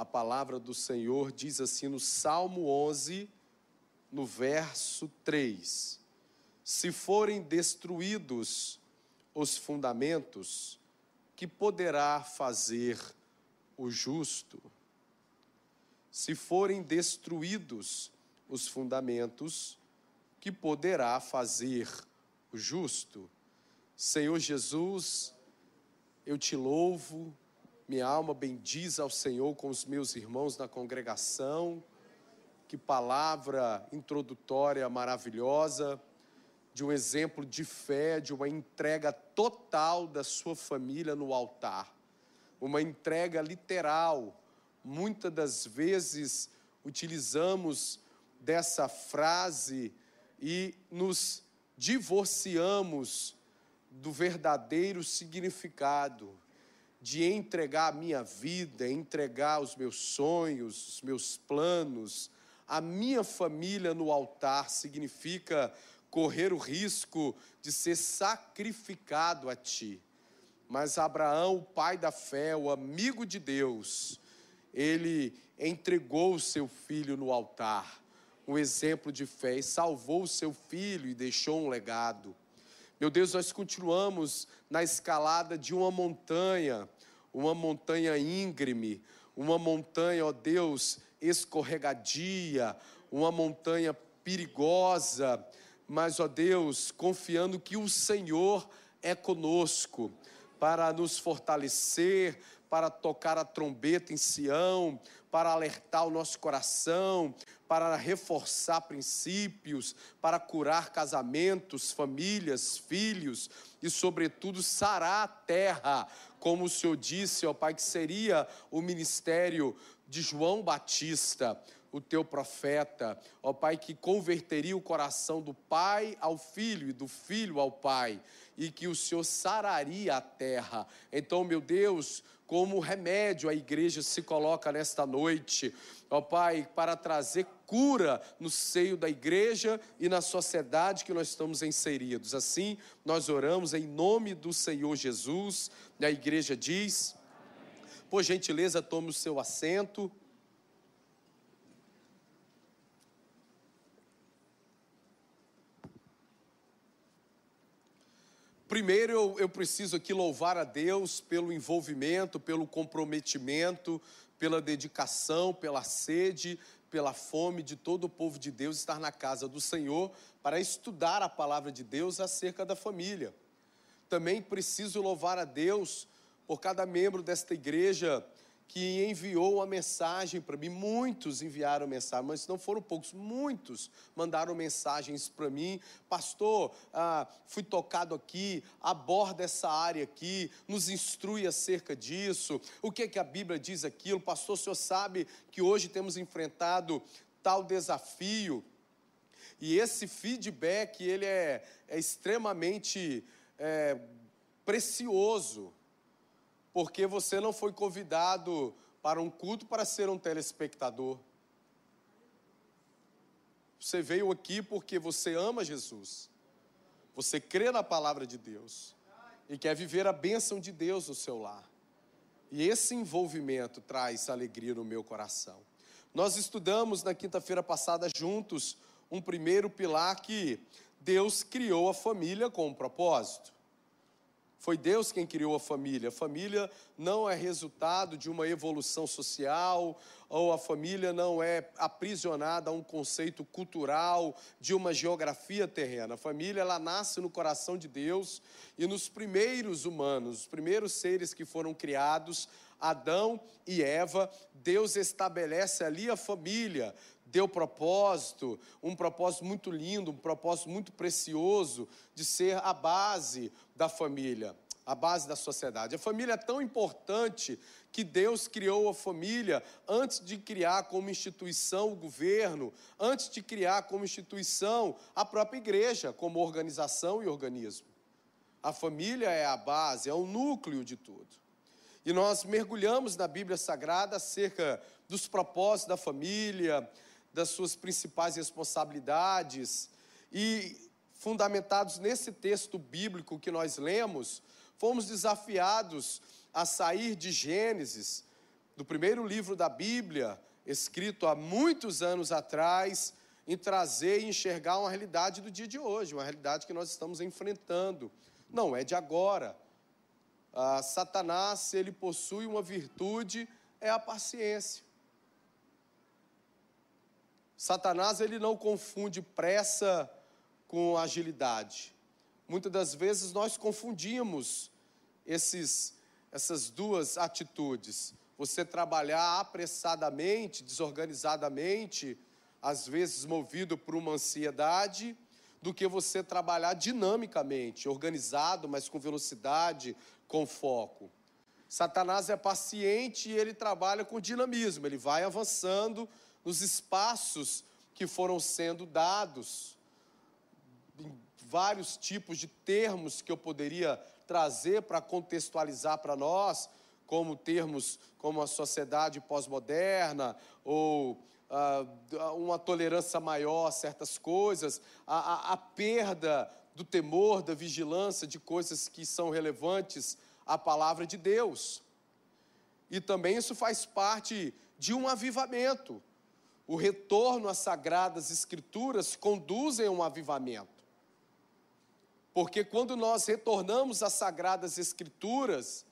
A palavra do Senhor diz assim no Salmo 11, no verso 3: Se forem destruídos os fundamentos, que poderá fazer o justo? Se forem destruídos os fundamentos, que poderá fazer o justo? Senhor Jesus, eu te louvo, minha alma bendiz ao Senhor com os meus irmãos na congregação. Que palavra introdutória maravilhosa, de um exemplo de fé, de uma entrega total da sua família no altar. Uma entrega literal. Muitas das vezes utilizamos dessa frase e nos divorciamos do verdadeiro significado de entregar a minha vida, entregar os meus sonhos, os meus planos, a minha família no altar significa correr o risco de ser sacrificado a ti. Mas Abraão, o pai da fé, o amigo de Deus, ele entregou o seu filho no altar, um exemplo de fé, e salvou o seu filho e deixou um legado. Meu Deus, nós continuamos na escalada de uma montanha, uma montanha íngreme, uma montanha, ó Deus, escorregadia, uma montanha perigosa, mas, ó Deus, confiando que o Senhor é conosco para nos fortalecer, para tocar a trombeta em Sião, para alertar o nosso coração, para reforçar princípios, para curar casamentos, famílias, filhos e, sobretudo, sarar a terra, como o Senhor disse, ó Pai, que seria o ministério de João Batista o teu profeta, ó Pai, que converteria o coração do pai ao filho e do filho ao pai, e que o Senhor sararia a terra. Então, meu Deus, como remédio a igreja se coloca nesta noite, ó Pai, para trazer cura no seio da igreja e na sociedade que nós estamos inseridos. Assim, nós oramos em nome do Senhor Jesus, e a igreja diz. Por gentileza, tome o seu assento. Primeiro, eu, eu preciso aqui louvar a Deus pelo envolvimento, pelo comprometimento, pela dedicação, pela sede, pela fome de todo o povo de Deus estar na casa do Senhor para estudar a palavra de Deus acerca da família. Também preciso louvar a Deus por cada membro desta igreja que enviou uma mensagem para mim. Muitos enviaram mensagem, mas não foram poucos, muitos mandaram mensagens para mim. Pastor, ah, fui tocado aqui, aborda essa área aqui, nos instrui acerca disso. O que, é que a Bíblia diz aquilo? Pastor, o senhor sabe que hoje temos enfrentado tal desafio. E esse feedback, ele é, é extremamente é, precioso porque você não foi convidado para um culto para ser um telespectador. Você veio aqui porque você ama Jesus, você crê na palavra de Deus e quer viver a bênção de Deus no seu lar. E esse envolvimento traz alegria no meu coração. Nós estudamos na quinta-feira passada juntos um primeiro pilar que Deus criou a família com um propósito. Foi Deus quem criou a família. A família não é resultado de uma evolução social, ou a família não é aprisionada a um conceito cultural de uma geografia terrena. A família ela nasce no coração de Deus e nos primeiros humanos, os primeiros seres que foram criados, Adão e Eva, Deus estabelece ali a família, deu propósito, um propósito muito lindo, um propósito muito precioso de ser a base da família, a base da sociedade. A família é tão importante que Deus criou a família antes de criar como instituição o governo, antes de criar como instituição a própria igreja, como organização e organismo. A família é a base, é o núcleo de tudo. E nós mergulhamos na Bíblia Sagrada acerca dos propósitos da família, das suas principais responsabilidades e fundamentados nesse texto bíblico que nós lemos, fomos desafiados a sair de Gênesis, do primeiro livro da Bíblia, escrito há muitos anos atrás, em trazer e enxergar uma realidade do dia de hoje, uma realidade que nós estamos enfrentando. Não é de agora. Ah, Satanás, ele possui uma virtude, é a paciência. Satanás ele não confunde pressa com agilidade. Muitas das vezes nós confundimos esses, essas duas atitudes. Você trabalhar apressadamente, desorganizadamente, às vezes movido por uma ansiedade, do que você trabalhar dinamicamente, organizado, mas com velocidade, com foco. Satanás é paciente e ele trabalha com dinamismo, ele vai avançando nos espaços que foram sendo dados, vários tipos de termos que eu poderia trazer para contextualizar para nós, como termos como a sociedade pós-moderna ou uh, uma tolerância maior a certas coisas, a, a, a perda do temor, da vigilância de coisas que são relevantes à palavra de Deus. E também isso faz parte de um avivamento o retorno às sagradas escrituras conduzem a um avivamento. Porque quando nós retornamos às sagradas escrituras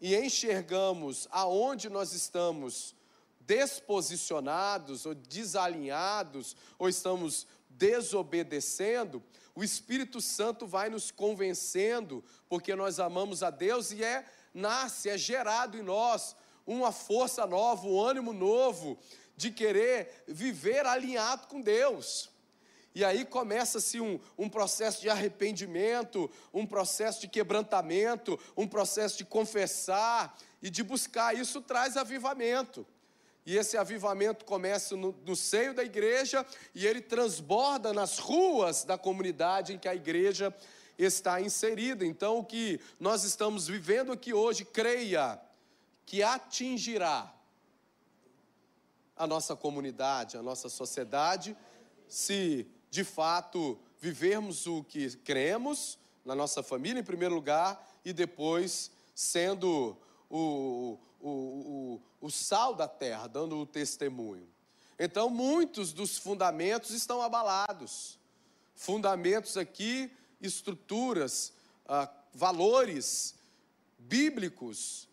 e enxergamos aonde nós estamos desposicionados ou desalinhados ou estamos desobedecendo, o Espírito Santo vai nos convencendo, porque nós amamos a Deus e é nasce, é gerado em nós uma força nova, um ânimo novo de querer viver alinhado com Deus. E aí começa-se um, um processo de arrependimento, um processo de quebrantamento, um processo de confessar e de buscar. Isso traz avivamento. E esse avivamento começa no, no, seio da igreja e ele transborda nas ruas da comunidade em que a igreja está inserida. Então, o que nós estamos vivendo aqui hoje, creia que atingirá a nossa comunidade, a nossa sociedade, se de fato vivermos o que cremos na nossa família, em primeiro lugar, e depois sendo o, o, o, o sal da terra, dando o testemunho. Então, muitos dos fundamentos estão abalados. Fundamentos aqui, estruturas, ah, valores bíblicos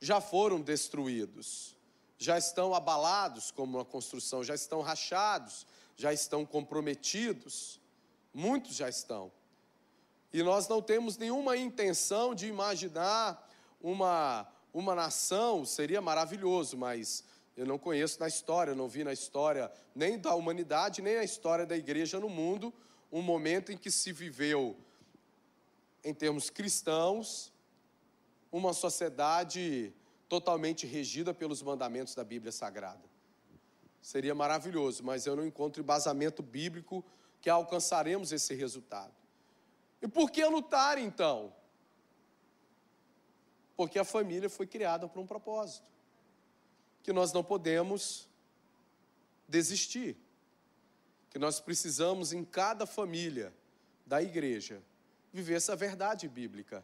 já foram destruídos já estão abalados como uma construção, já estão rachados, já estão comprometidos. Muitos já estão. E nós não temos nenhuma intenção de imaginar uma, uma nação, seria maravilhoso, mas eu não conheço na história, não vi na história nem da humanidade, nem na história da igreja no mundo, um momento em que se viveu, em termos cristãos, uma sociedade totalmente regida pelos mandamentos da Bíblia Sagrada. Seria maravilhoso, mas eu não encontro embasamento bíblico que alcançaremos esse resultado. E por que lutar então? Porque a família foi criada para um propósito, que nós não podemos desistir, que nós precisamos em cada família da igreja viver essa verdade bíblica,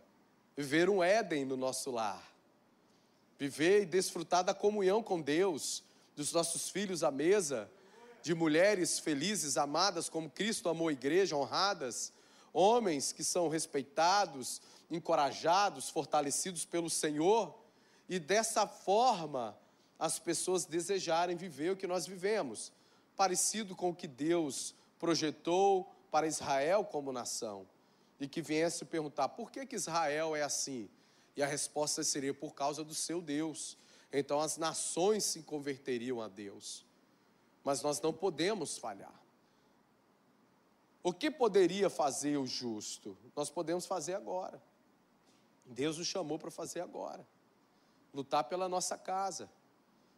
viver um Éden no nosso lar viver e desfrutar da comunhão com Deus, dos nossos filhos à mesa, de mulheres felizes, amadas como Cristo amou a igreja, honradas, homens que são respeitados, encorajados, fortalecidos pelo Senhor, e dessa forma as pessoas desejarem viver o que nós vivemos, parecido com o que Deus projetou para Israel como nação, e que viesse perguntar por que, que Israel é assim? E a resposta seria por causa do seu Deus. Então as nações se converteriam a Deus. Mas nós não podemos falhar. O que poderia fazer o justo? Nós podemos fazer agora. Deus nos chamou para fazer agora. Lutar pela nossa casa.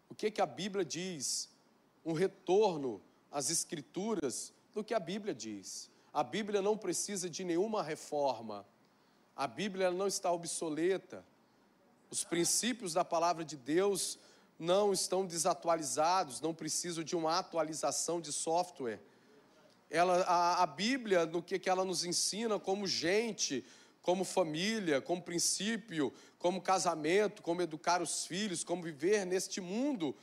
O que que a Bíblia diz? Um retorno às escrituras do que a Bíblia diz. A Bíblia não precisa de nenhuma reforma. A Bíblia não está obsoleta. Os princípios da palavra de Deus não estão desatualizados, não precisam de uma atualização de software. Ela, a, a Bíblia, no que, que ela nos ensina como gente, como família, como princípio, como casamento, como educar os filhos, como viver neste mundo,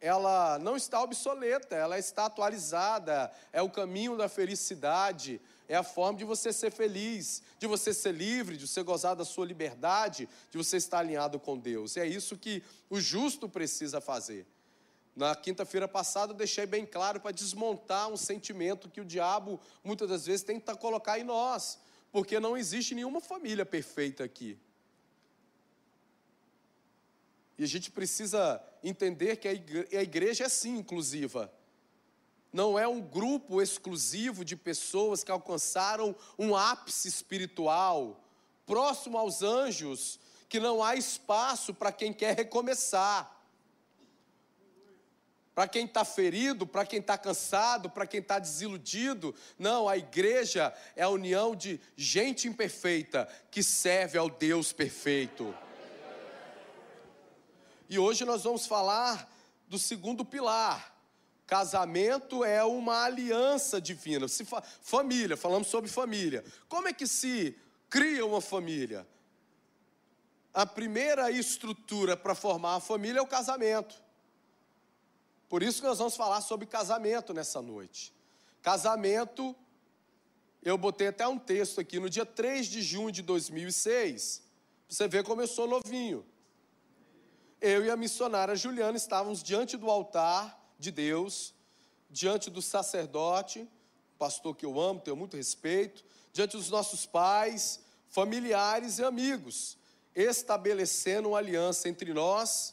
ela não está obsoleta, ela está atualizada, é o caminho da felicidade, é a forma de você ser feliz, de você ser livre, de você gozar da sua liberdade, de você estar alinhado com Deus. É isso que o justo precisa fazer. Na quinta-feira passada eu deixei bem claro para desmontar um sentimento que o diabo muitas das vezes tenta colocar em nós, porque não existe nenhuma família perfeita aqui. E a gente precisa entender que a igreja é sim inclusiva. Não é um grupo exclusivo de pessoas que alcançaram um ápice espiritual, próximo aos anjos, que não há espaço para quem quer recomeçar. Para quem está ferido, para quem está cansado, para quem está desiludido. Não, a igreja é a união de gente imperfeita que serve ao Deus perfeito. E hoje nós vamos falar do segundo pilar. Casamento é uma aliança divina. Se fa família, falamos sobre família. Como é que se cria uma família? A primeira estrutura para formar a família é o casamento. Por isso que nós vamos falar sobre casamento nessa noite. Casamento, eu botei até um texto aqui, no dia 3 de junho de 2006, você vê como eu sou novinho eu e a missionária Juliana estávamos diante do altar de Deus, diante do sacerdote, pastor que eu amo, tenho muito respeito, diante dos nossos pais, familiares e amigos, estabelecendo uma aliança entre nós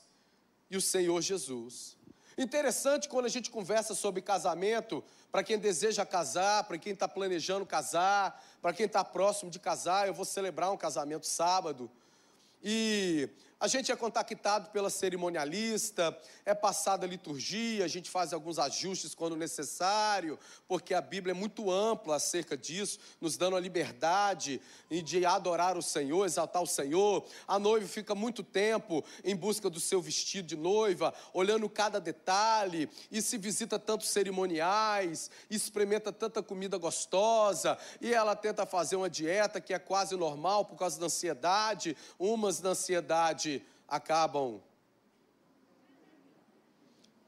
e o Senhor Jesus. Interessante quando a gente conversa sobre casamento, para quem deseja casar, para quem está planejando casar, para quem está próximo de casar, eu vou celebrar um casamento sábado. E a gente é contactado pela cerimonialista, é passada a liturgia, a gente faz alguns ajustes quando necessário, porque a Bíblia é muito ampla acerca disso, nos dando a liberdade de adorar o Senhor, exaltar o Senhor. A noiva fica muito tempo em busca do seu vestido de noiva, olhando cada detalhe, e se visita tantos cerimoniais, experimenta tanta comida gostosa, e ela tenta fazer uma dieta que é quase normal por causa da ansiedade, umas da ansiedade acabam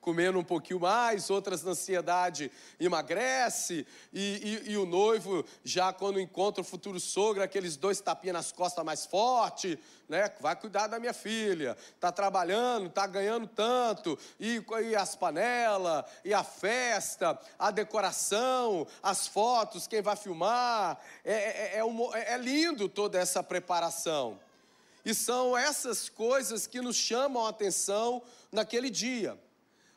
comendo um pouquinho mais, outras na ansiedade emagrece, e, e, e, o noivo, já quando encontra o futuro sogro, aqueles dois tapinhas nas costas mais forte, né? Vai cuidar da minha filha, tá trabalhando, tá ganhando tanto, e, e as panelas, e a festa, a decoração, as fotos, quem vai filmar, é, é, é, um, é lindo toda essa preparação. E são essas coisas que nos chamam a atenção naquele dia.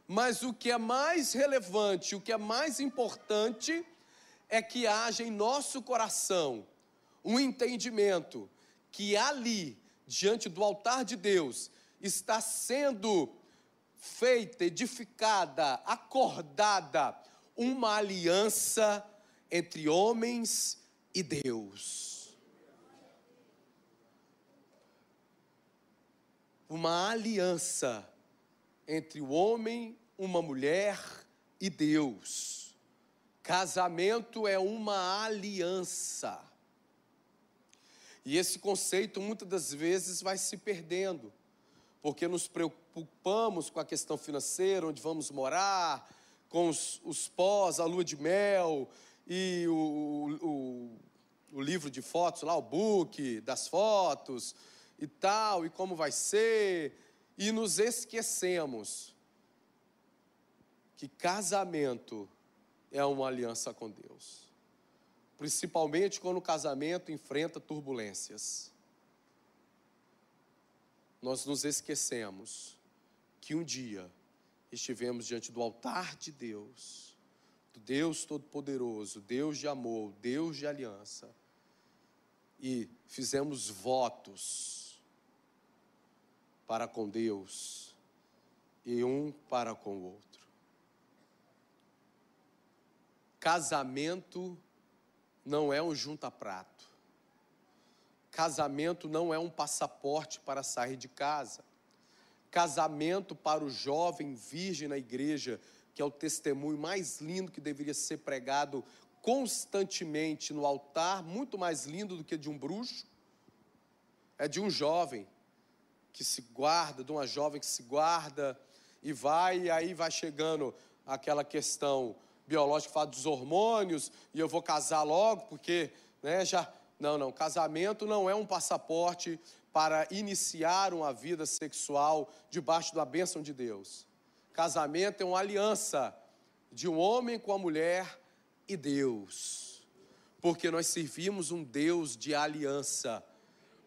Mas o que é mais relevante, o que é mais importante, é que haja em nosso coração um entendimento que ali, diante do altar de Deus, está sendo feita, edificada, acordada uma aliança entre homens e Deus. Uma aliança entre o homem, uma mulher e Deus. Casamento é uma aliança. E esse conceito muitas das vezes vai se perdendo, porque nos preocupamos com a questão financeira, onde vamos morar, com os, os pós, a lua de mel e o, o, o livro de fotos lá, o book das fotos e tal, e como vai ser, e nos esquecemos que casamento é uma aliança com Deus. Principalmente quando o casamento enfrenta turbulências. Nós nos esquecemos que um dia estivemos diante do altar de Deus, do Deus Todo-Poderoso, Deus de amor, Deus de aliança, e fizemos votos para com Deus e um para com o outro. Casamento não é um junta-prato. Casamento não é um passaporte para sair de casa. Casamento para o jovem virgem na igreja, que é o testemunho mais lindo que deveria ser pregado constantemente no altar, muito mais lindo do que de um bruxo é de um jovem que se guarda, de uma jovem que se guarda e vai, e aí vai chegando aquela questão biológica, fala dos hormônios, e eu vou casar logo, porque, né, já. Não, não, casamento não é um passaporte para iniciar uma vida sexual debaixo da bênção de Deus. Casamento é uma aliança de um homem com a mulher e Deus, porque nós servimos um Deus de aliança.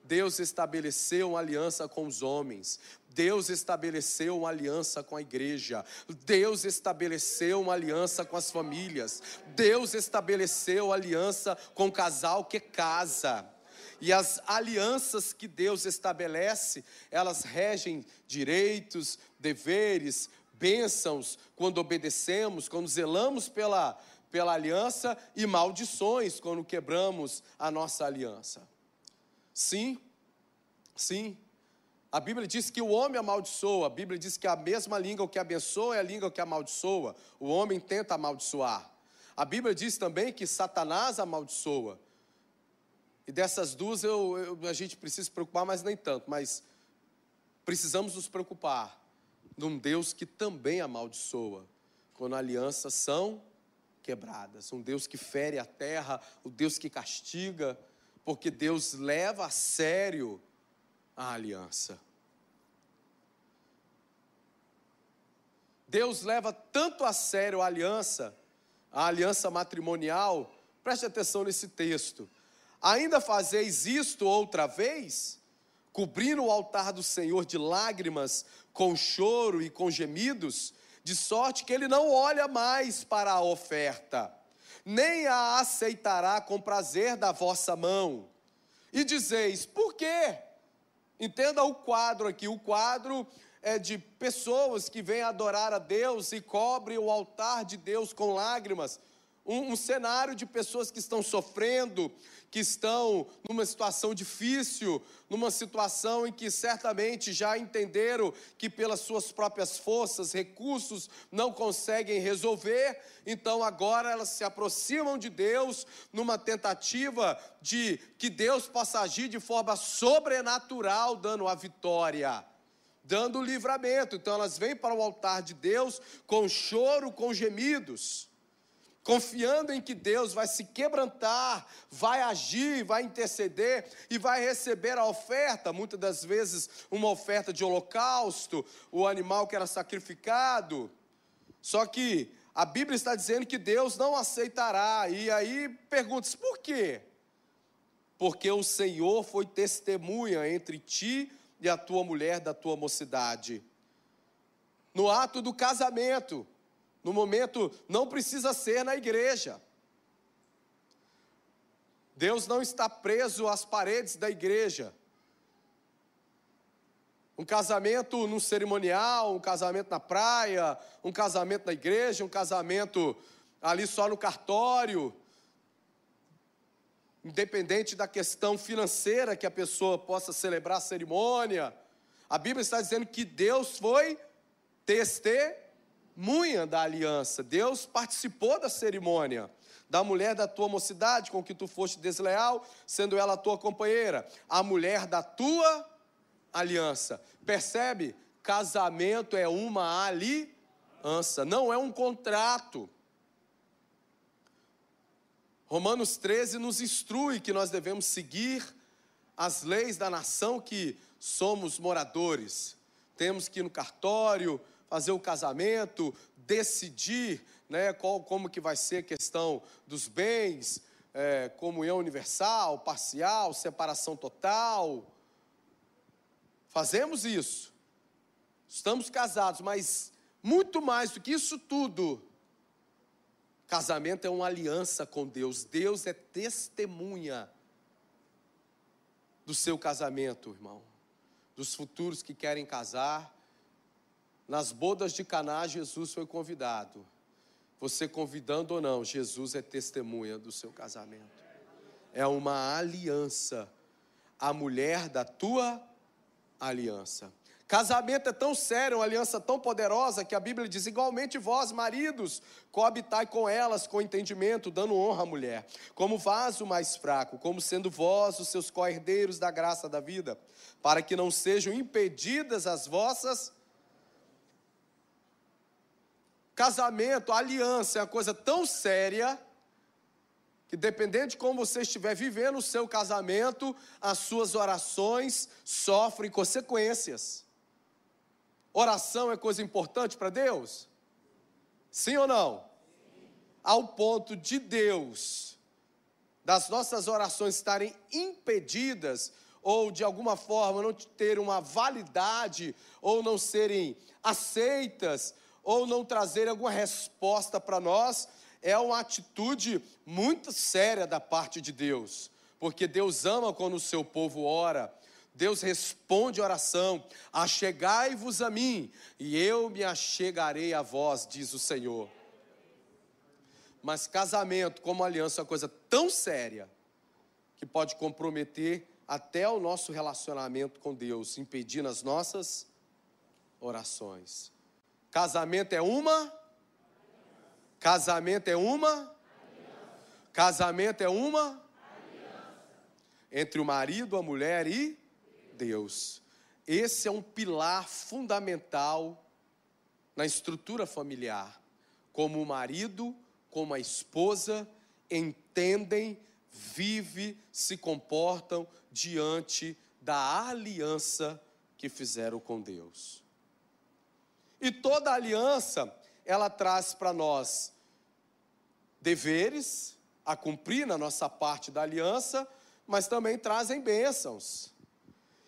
Deus estabeleceu uma aliança com os homens. Deus estabeleceu uma aliança com a igreja. Deus estabeleceu uma aliança com as famílias. Deus estabeleceu aliança com o casal que casa. E as alianças que Deus estabelece, elas regem direitos, deveres, bênçãos quando obedecemos, quando zelamos pela, pela aliança e maldições quando quebramos a nossa aliança. Sim, sim. A Bíblia diz que o homem amaldiçoa, a Bíblia diz que a mesma língua que abençoa é a língua que amaldiçoa. O homem tenta amaldiçoar. A Bíblia diz também que Satanás amaldiçoa. E dessas duas eu, eu, a gente precisa se preocupar, mas nem tanto. Mas precisamos nos preocupar num Deus que também amaldiçoa, quando alianças são quebradas. Um Deus que fere a terra, o Deus que castiga porque Deus leva a sério a aliança. Deus leva tanto a sério a aliança, a aliança matrimonial, preste atenção nesse texto. Ainda fazeis isto outra vez? Cobrindo o altar do Senhor de lágrimas, com choro e com gemidos, de sorte que ele não olha mais para a oferta nem a aceitará com prazer da vossa mão. E dizeis, por quê? Entenda o quadro aqui, o quadro é de pessoas que vêm adorar a Deus e cobrem o altar de Deus com lágrimas. Um, um, cenário de pessoas que estão sofrendo, que estão numa situação difícil, numa situação em que certamente já entenderam que pelas suas próprias forças, recursos, não conseguem resolver, então agora elas se aproximam de Deus numa tentativa de que Deus possa agir de forma sobrenatural, dando a vitória dando o livramento. Então elas vêm para o altar de Deus com choro, com gemidos confiando em que Deus vai se quebrantar, vai agir, vai interceder e vai receber a oferta, muitas das vezes uma oferta de holocausto, o animal que era sacrificado. Só que a Bíblia está dizendo que Deus não aceitará. E aí pergunta-se por quê? Porque o Senhor foi testemunha entre ti e a tua mulher da tua mocidade. No ato do casamento, no momento, não precisa ser na igreja. Deus não está preso às paredes da igreja. Um casamento num cerimonial, um casamento na praia, um casamento na igreja, um casamento ali só no cartório. Independente da questão financeira que a pessoa possa celebrar a cerimônia, a Bíblia está dizendo que Deus foi testemunha testemunha da aliança. Deus participou da cerimônia. Da mulher da tua mocidade, com que tu foste desleal, sendo ela a tua companheira. A mulher da tua aliança. Percebe? Casamento é uma aliança, não é um contrato. Romanos 13 nos instrui que nós devemos seguir as leis da nação que somos moradores. Temos que ir no cartório, fazer o casamento, decidir né, qual, como que vai ser a questão dos bens, é, comunhão universal, parcial, separação total. Fazemos isso. Estamos casados, mas muito mais do que isso tudo, casamento é uma aliança com Deus. Deus é testemunha do seu casamento, irmão. Dos futuros que querem casar, nas bodas de Caná, Jesus foi convidado. Você convidando ou não, Jesus é testemunha do seu casamento. É uma aliança. A mulher da tua aliança. Casamento é tão sério, uma aliança tão poderosa que a Bíblia diz: igualmente vós, maridos, coabitai com elas com entendimento, dando honra à mulher, como vaso mais fraco, como sendo vós os seus co-herdeiros da graça da vida, para que não sejam impedidas as vossas. Casamento, aliança é uma coisa tão séria que dependendo de como você estiver vivendo o seu casamento, as suas orações sofrem consequências. Oração é coisa importante para Deus? Sim ou não? Ao ponto de Deus, das nossas orações estarem impedidas, ou de alguma forma não ter uma validade, ou não serem aceitas, ou não trazer alguma resposta para nós, é uma atitude muito séria da parte de Deus, porque Deus ama quando o seu povo ora, Deus responde a oração: Achegai-vos a mim, e eu me achegarei a vós, diz o Senhor. Mas casamento como aliança é uma coisa tão séria que pode comprometer até o nosso relacionamento com Deus, impedindo as nossas orações. Casamento é uma? Casamento é uma? Casamento é uma? Entre o marido, a mulher e Deus. Esse é um pilar fundamental na estrutura familiar. Como o marido, como a esposa entendem, vivem, se comportam diante da aliança que fizeram com Deus. E toda aliança, ela traz para nós deveres a cumprir na nossa parte da aliança, mas também trazem bênçãos.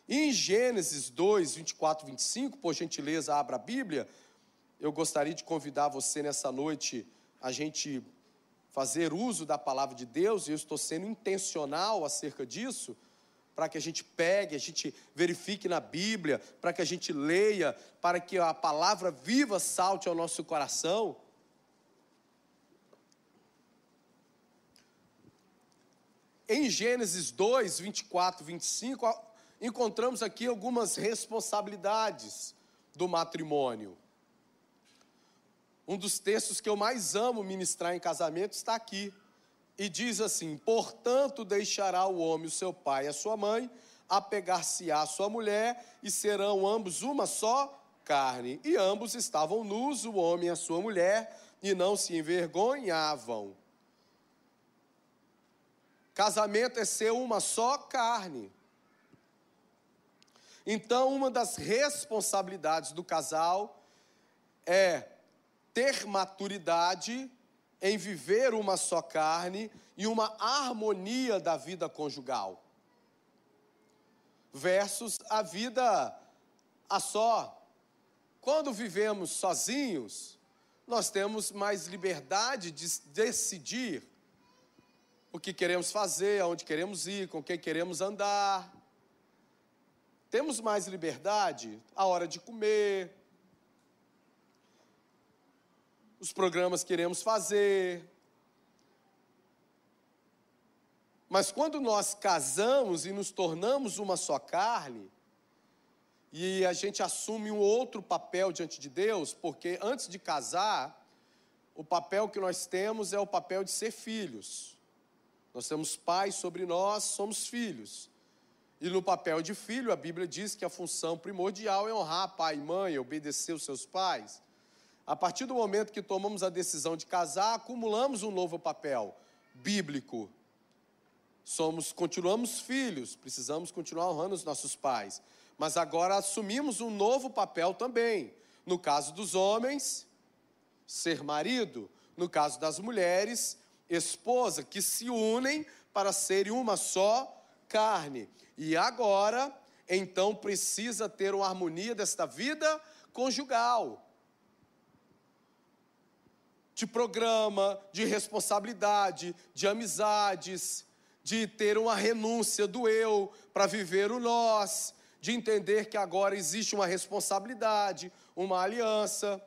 Em Gênesis 2, 24, 25, por gentileza, abra a Bíblia. Eu gostaria de convidar você nessa noite a gente fazer uso da palavra de Deus, e eu estou sendo intencional acerca disso, para que a gente pegue, a gente verifique na Bíblia, para que a gente leia, para que a palavra viva salte ao nosso coração. Em Gênesis 2, 24, 25, encontramos aqui algumas responsabilidades do matrimônio. Um dos textos que eu mais amo ministrar em casamento está aqui. E diz assim: Portanto, deixará o homem o seu pai e a sua mãe, apegar-se-á a sua mulher, e serão ambos uma só carne. E ambos estavam nus, o homem e a sua mulher, e não se envergonhavam. Casamento é ser uma só carne. Então, uma das responsabilidades do casal é ter maturidade em viver uma só carne e uma harmonia da vida conjugal. Versus a vida a só. Quando vivemos sozinhos, nós temos mais liberdade de decidir o que queremos fazer, aonde queremos ir, com quem queremos andar. Temos mais liberdade a hora de comer, os programas que queremos fazer. Mas quando nós casamos e nos tornamos uma só carne, e a gente assume um outro papel diante de Deus, porque antes de casar, o papel que nós temos é o papel de ser filhos. Nós temos pais sobre nós, somos filhos. E no papel de filho, a Bíblia diz que a função primordial é honrar pai e mãe, obedecer os seus pais. A partir do momento que tomamos a decisão de casar, acumulamos um novo papel bíblico. Somos, continuamos filhos, precisamos continuar honrando os nossos pais. Mas agora assumimos um novo papel também. No caso dos homens, ser marido. No caso das mulheres, esposa, que se unem para serem uma só carne. E agora, então, precisa ter uma harmonia desta vida conjugal. De programa, de responsabilidade, de amizades, de ter uma renúncia do eu para viver o nós, de entender que agora existe uma responsabilidade, uma aliança.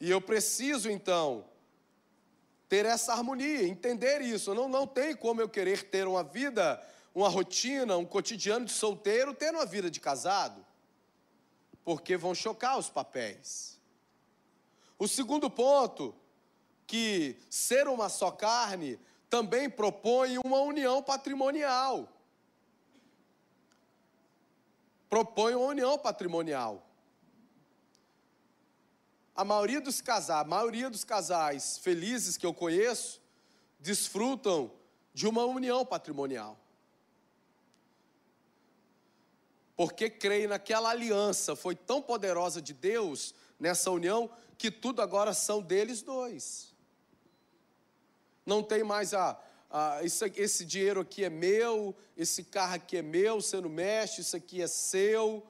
E eu preciso então ter essa harmonia, entender isso. Não, não tem como eu querer ter uma vida uma rotina, um cotidiano de solteiro, tendo uma vida de casado. porque vão chocar os papéis. O segundo ponto, que ser uma só carne também propõe uma união patrimonial. Propõe uma união patrimonial. A maioria dos casais, a maioria dos casais felizes que eu conheço desfrutam de uma união patrimonial. Porque creem naquela aliança, foi tão poderosa de Deus nessa união que tudo agora são deles dois. Não tem mais a, a esse dinheiro aqui é meu, esse carro aqui é meu, você não mexe, isso aqui é seu,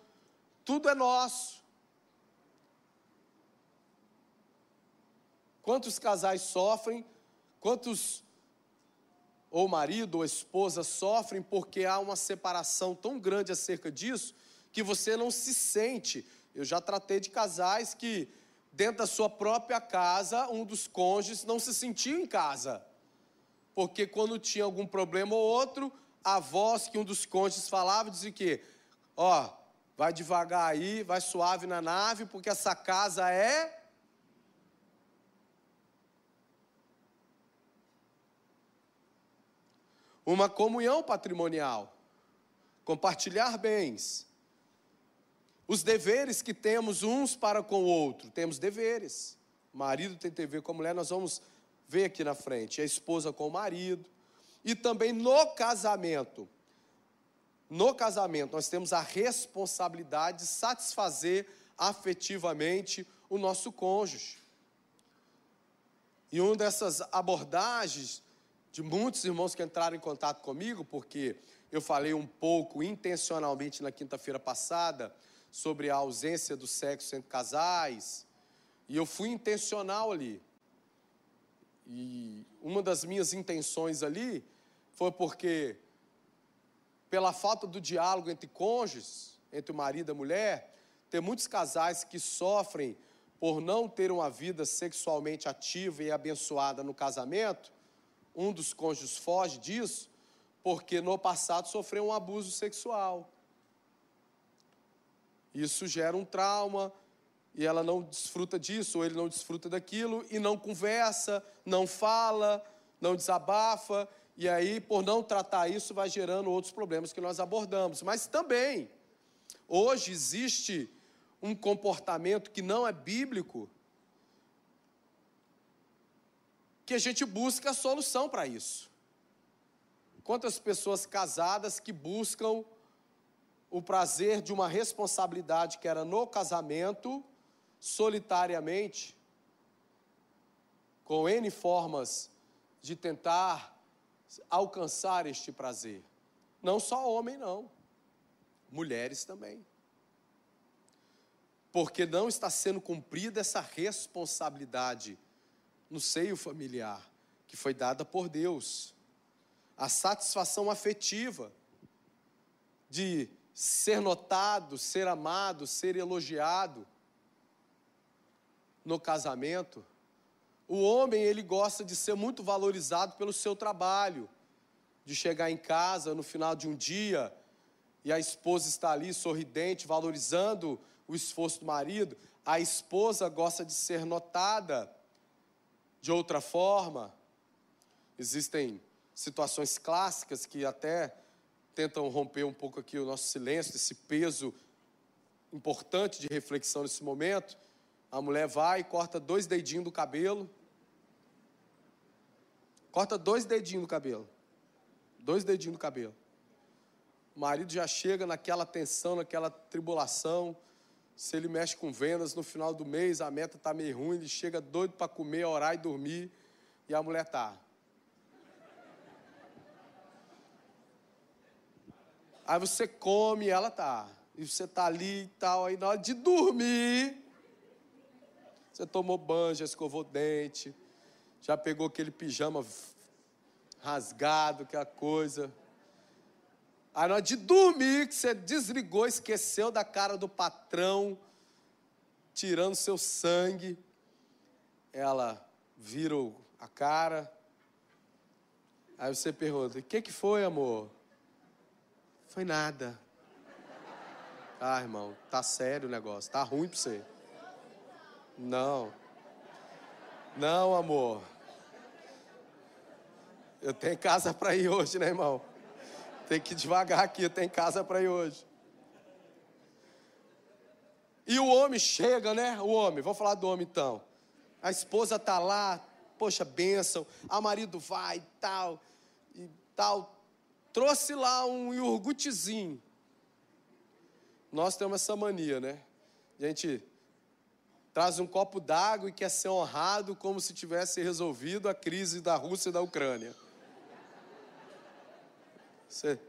tudo é nosso. Quantos casais sofrem, quantos ou marido ou esposa sofrem porque há uma separação tão grande acerca disso que você não se sente. Eu já tratei de casais que dentro da sua própria casa, um dos cônjuges não se sentia em casa. Porque quando tinha algum problema ou outro, a voz que um dos cônjuges falava dizia que, ó, vai devagar aí, vai suave na nave, porque essa casa é uma comunhão patrimonial, compartilhar bens, os deveres que temos uns para com o outro. Temos deveres. O marido tem dever com a mulher, nós vamos ver aqui na frente. A esposa com o marido. E também no casamento. No casamento, nós temos a responsabilidade de satisfazer afetivamente o nosso cônjuge. E uma dessas abordagens de muitos irmãos que entraram em contato comigo, porque eu falei um pouco intencionalmente na quinta-feira passada sobre a ausência do sexo entre casais, e eu fui intencional ali. E uma das minhas intenções ali foi porque, pela falta do diálogo entre cônjuges, entre o marido e a mulher, tem muitos casais que sofrem por não ter uma vida sexualmente ativa e abençoada no casamento. Um dos cônjuges foge disso porque no passado sofreu um abuso sexual. Isso gera um trauma e ela não desfruta disso, ou ele não desfruta daquilo, e não conversa, não fala, não desabafa, e aí, por não tratar isso, vai gerando outros problemas que nós abordamos. Mas também, hoje existe um comportamento que não é bíblico, que a gente busca a solução para isso. Quantas pessoas casadas que buscam o prazer de uma responsabilidade que era no casamento, solitariamente, com N formas de tentar alcançar este prazer. Não só homem, não, mulheres também. Porque não está sendo cumprida essa responsabilidade no seio familiar, que foi dada por Deus. A satisfação afetiva de ser notado, ser amado, ser elogiado no casamento. O homem, ele gosta de ser muito valorizado pelo seu trabalho, de chegar em casa no final de um dia e a esposa está ali sorridente, valorizando o esforço do marido. A esposa gosta de ser notada de outra forma. Existem situações clássicas que até tentam romper um pouco aqui o nosso silêncio, esse peso importante de reflexão nesse momento. A mulher vai e corta dois dedinhos do cabelo. Corta dois dedinhos do cabelo. Dois dedinhos do cabelo. O marido já chega naquela tensão, naquela tribulação. Se ele mexe com vendas no final do mês, a meta está meio ruim, ele chega doido para comer, orar e dormir. E a mulher está. Aí você come, ela tá. E você tá ali e tal. Aí na hora de dormir, você tomou banho, já escovou o dente, já pegou aquele pijama rasgado, aquela coisa. Aí na hora de dormir, que você desligou, esqueceu da cara do patrão, tirando seu sangue. Ela vira a cara. Aí você pergunta: o que, que foi, amor? Foi nada. Ah, irmão, tá sério o negócio, tá ruim para você. Não. Não, amor. Eu tenho casa para ir hoje, né, irmão? Tem que ir devagar aqui, eu tenho casa para ir hoje. E o homem chega, né? O homem, vou falar do homem então. A esposa tá lá, poxa, bênção. A marido vai e tal, e tal. Trouxe lá um iogurtezinho. Nós temos essa mania, né? A gente traz um copo d'água e quer ser honrado como se tivesse resolvido a crise da Rússia e da Ucrânia. Você,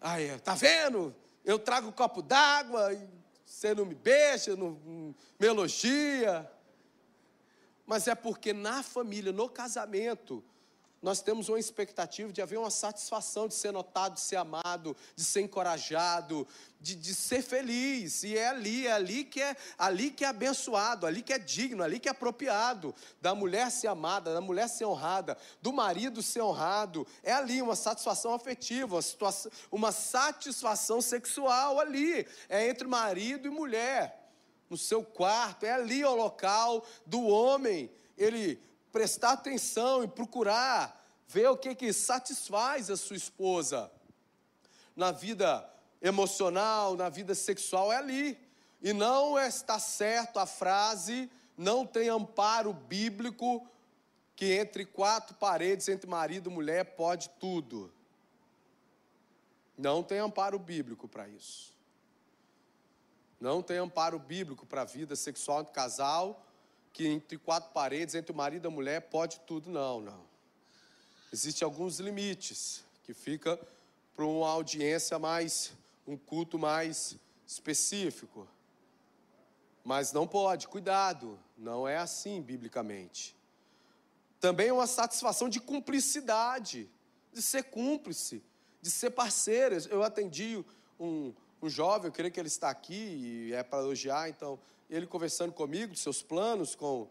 ai, tá vendo? Eu trago um copo d'água e você não me beija, não me elogia. Mas é porque na família, no casamento, nós temos uma expectativa de haver uma satisfação de ser notado, de ser amado, de ser encorajado, de, de ser feliz. E é ali, é ali que é ali que é abençoado, ali que é digno, ali que é apropriado da mulher ser amada, da mulher ser honrada, do marido ser honrado. É ali uma satisfação afetiva, uma, situação, uma satisfação sexual ali. É entre marido e mulher. No seu quarto, é ali o local do homem. Ele prestar atenção e procurar ver o que, que satisfaz a sua esposa. Na vida emocional, na vida sexual, é ali. E não está certo a frase, não tem amparo bíblico que entre quatro paredes, entre marido e mulher, pode tudo. Não tem amparo bíblico para isso. Não tem amparo bíblico para a vida sexual do casal que entre quatro paredes, entre o marido e a mulher, pode tudo. Não, não. Existem alguns limites que fica para uma audiência mais, um culto mais específico. Mas não pode, cuidado, não é assim biblicamente. Também é uma satisfação de cumplicidade, de ser cúmplice, de ser parceiro. Eu atendi um, um jovem, eu creio que ele está aqui e é para elogiar, então ele conversando comigo dos seus planos com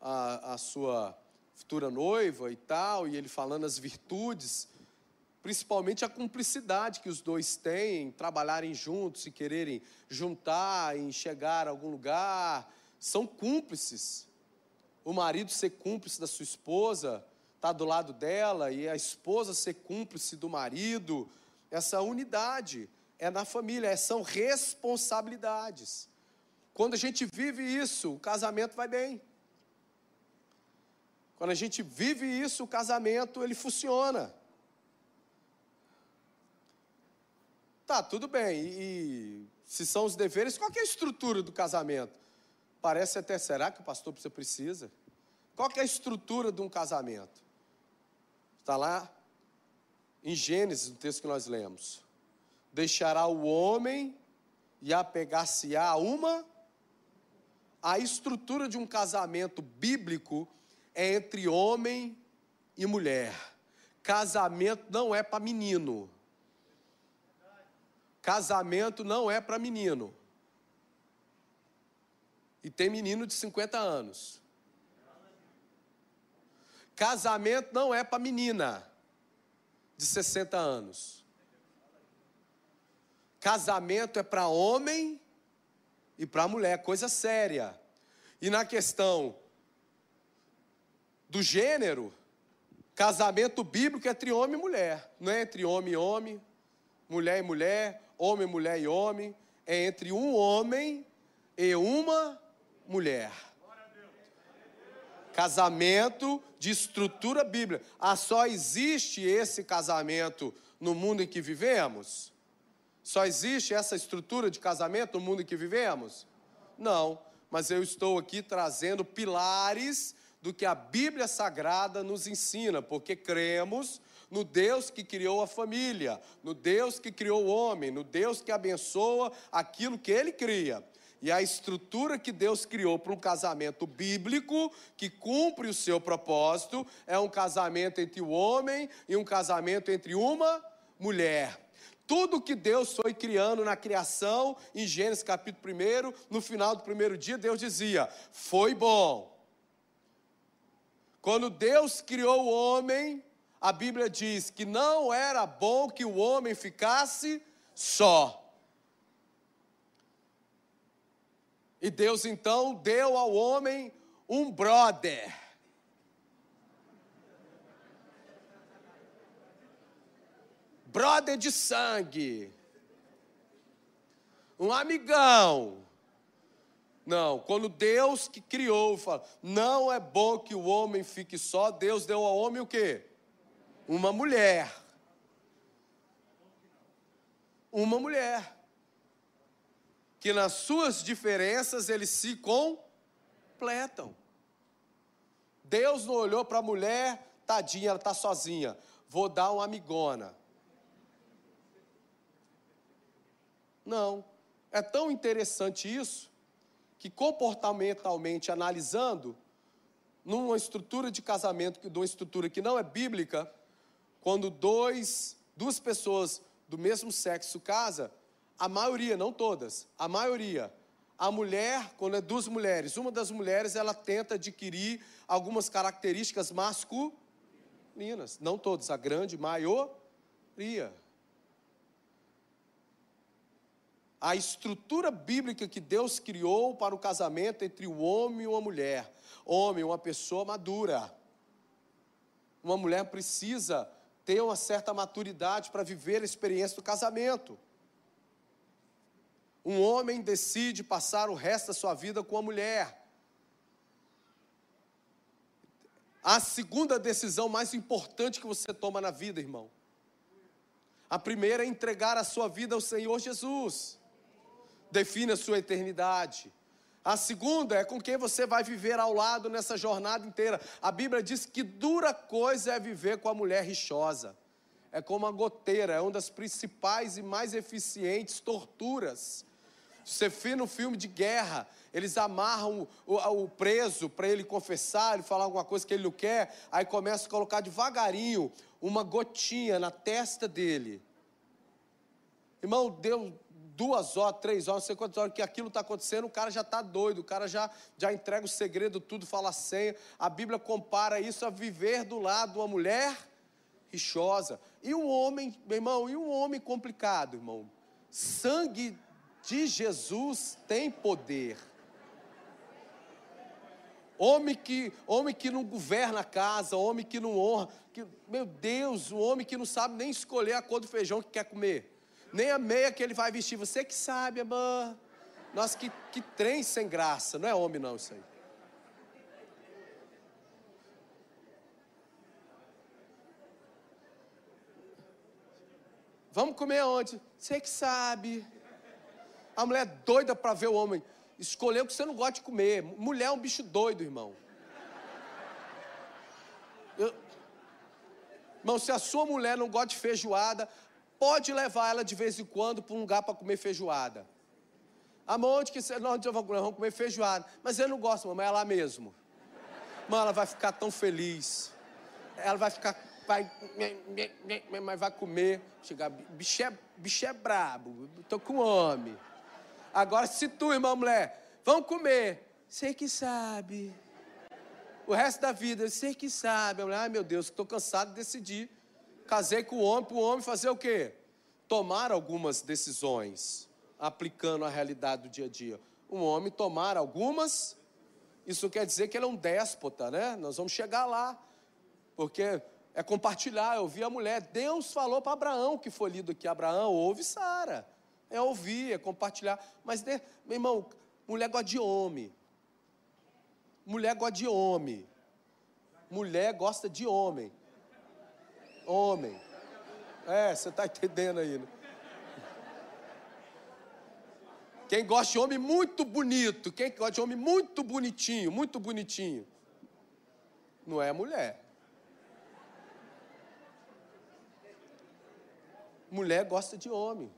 a, a sua futura noiva e tal, e ele falando as virtudes, principalmente a cumplicidade que os dois têm, trabalharem juntos e quererem juntar, em chegar a algum lugar, são cúmplices. O marido ser cúmplice da sua esposa, tá do lado dela, e a esposa ser cúmplice do marido, essa unidade é na família, são responsabilidades. Quando a gente vive isso, o casamento vai bem. Quando a gente vive isso, o casamento ele funciona. Tá, tudo bem. E, se são os deveres, qual é a estrutura do casamento? Parece até, será que o pastor você precisa? Qual é a estrutura de um casamento? Está lá em Gênesis, no texto que nós lemos. Deixará o homem e apegar-se-á a uma a estrutura de um casamento bíblico é entre homem e mulher. Casamento não é para menino. Casamento não é para menino. E tem menino de 50 anos. Casamento não é para menina de 60 anos. Casamento é para homem e para a mulher, coisa séria. E na questão do gênero, casamento bíblico é entre homem e mulher, não é entre homem e homem, mulher e mulher, homem, mulher e homem, é entre um homem e uma mulher. Casamento de estrutura bíblica. Ah, só existe esse casamento no mundo em que vivemos? Só existe essa estrutura de casamento no mundo em que vivemos? Não, mas eu estou aqui trazendo pilares do que a Bíblia Sagrada nos ensina, porque cremos no Deus que criou a família, no Deus que criou o homem, no Deus que abençoa aquilo que ele cria. E a estrutura que Deus criou para um casamento bíblico, que cumpre o seu propósito, é um casamento entre o homem e um casamento entre uma mulher. Tudo que Deus foi criando na criação, em Gênesis capítulo 1, no final do primeiro dia, Deus dizia: Foi bom. Quando Deus criou o homem, a Bíblia diz que não era bom que o homem ficasse só. E Deus então deu ao homem um brother. Brother de sangue. Um amigão. Não, quando Deus que criou fala, não é bom que o homem fique só, Deus deu ao homem o quê? Uma mulher. Uma mulher. Que nas suas diferenças eles se completam. Deus não olhou para a mulher, tadinha, ela está sozinha. Vou dar uma amigona. Não. É tão interessante isso que comportamentalmente analisando, numa estrutura de casamento, de uma estrutura que não é bíblica, quando dois, duas pessoas do mesmo sexo casa, a maioria, não todas, a maioria, a mulher, quando é duas mulheres, uma das mulheres ela tenta adquirir algumas características masculinas, não todas, a grande maioria. A estrutura bíblica que Deus criou para o casamento entre o homem e uma mulher. Homem, uma pessoa madura. Uma mulher precisa ter uma certa maturidade para viver a experiência do casamento. Um homem decide passar o resto da sua vida com a mulher. A segunda decisão mais importante que você toma na vida, irmão. A primeira é entregar a sua vida ao Senhor Jesus define a sua eternidade. A segunda é com quem você vai viver ao lado nessa jornada inteira. A Bíblia diz que dura coisa é viver com a mulher rixosa. É como a goteira, é uma das principais e mais eficientes torturas. Você vê no filme de guerra, eles amarram o, o, o preso para ele confessar, ele falar alguma coisa que ele não quer, aí começa a colocar devagarinho uma gotinha na testa dele. Irmão, Deus, duas horas, três horas, não sei quantas horas que aquilo está acontecendo, o cara já está doido, o cara já, já entrega o segredo, tudo, fala a senha. A Bíblia compara isso a viver do lado de uma mulher rixosa. E um homem, meu irmão, e um homem complicado, irmão. Sangue de Jesus tem poder. Homem que, homem que não governa a casa, homem que não honra, que, meu Deus, o homem que não sabe nem escolher a cor do feijão que quer comer nem a meia que ele vai vestir. Você que sabe, amor. Nossa, que, que trem sem graça. Não é homem, não, isso aí. Vamos comer aonde? Você que sabe. A mulher é doida para ver o homem. Escolheu que você não gosta de comer. Mulher é um bicho doido, irmão. Eu... Irmão, se a sua mulher não gosta de feijoada, pode levar ela de vez em quando para um lugar para comer feijoada. Amor, onde que você. Comer? Vamos comer feijoada. Mas eu não gosto, mamãe, é lá mesmo. Mano, ela vai ficar tão feliz. Ela vai ficar. Vai, mas vai comer. Chegar, bicho é, bicho é brabo. Tô com homem. Agora, se tu, irmã mulher, vamos comer. Sei que sabe. O resto da vida, sei que sabe. Mulher, Ai, meu Deus, estou cansado de decidir casei com o homem, para o homem fazer o quê? Tomar algumas decisões, aplicando a realidade do dia a dia. Um homem tomar algumas, isso quer dizer que ele é um déspota, né? Nós vamos chegar lá, porque é compartilhar. Eu vi a mulher, Deus falou para Abraão, que foi lido aqui: Abraão, ouve Sara. É ouvir, é compartilhar. Mas, meu irmão, mulher gosta de homem. Mulher gosta de homem. Mulher gosta de homem. Homem. É, você está entendendo aí. Né? Quem gosta de homem muito bonito, quem gosta de homem muito bonitinho, muito bonitinho, não é mulher. Mulher gosta de homem.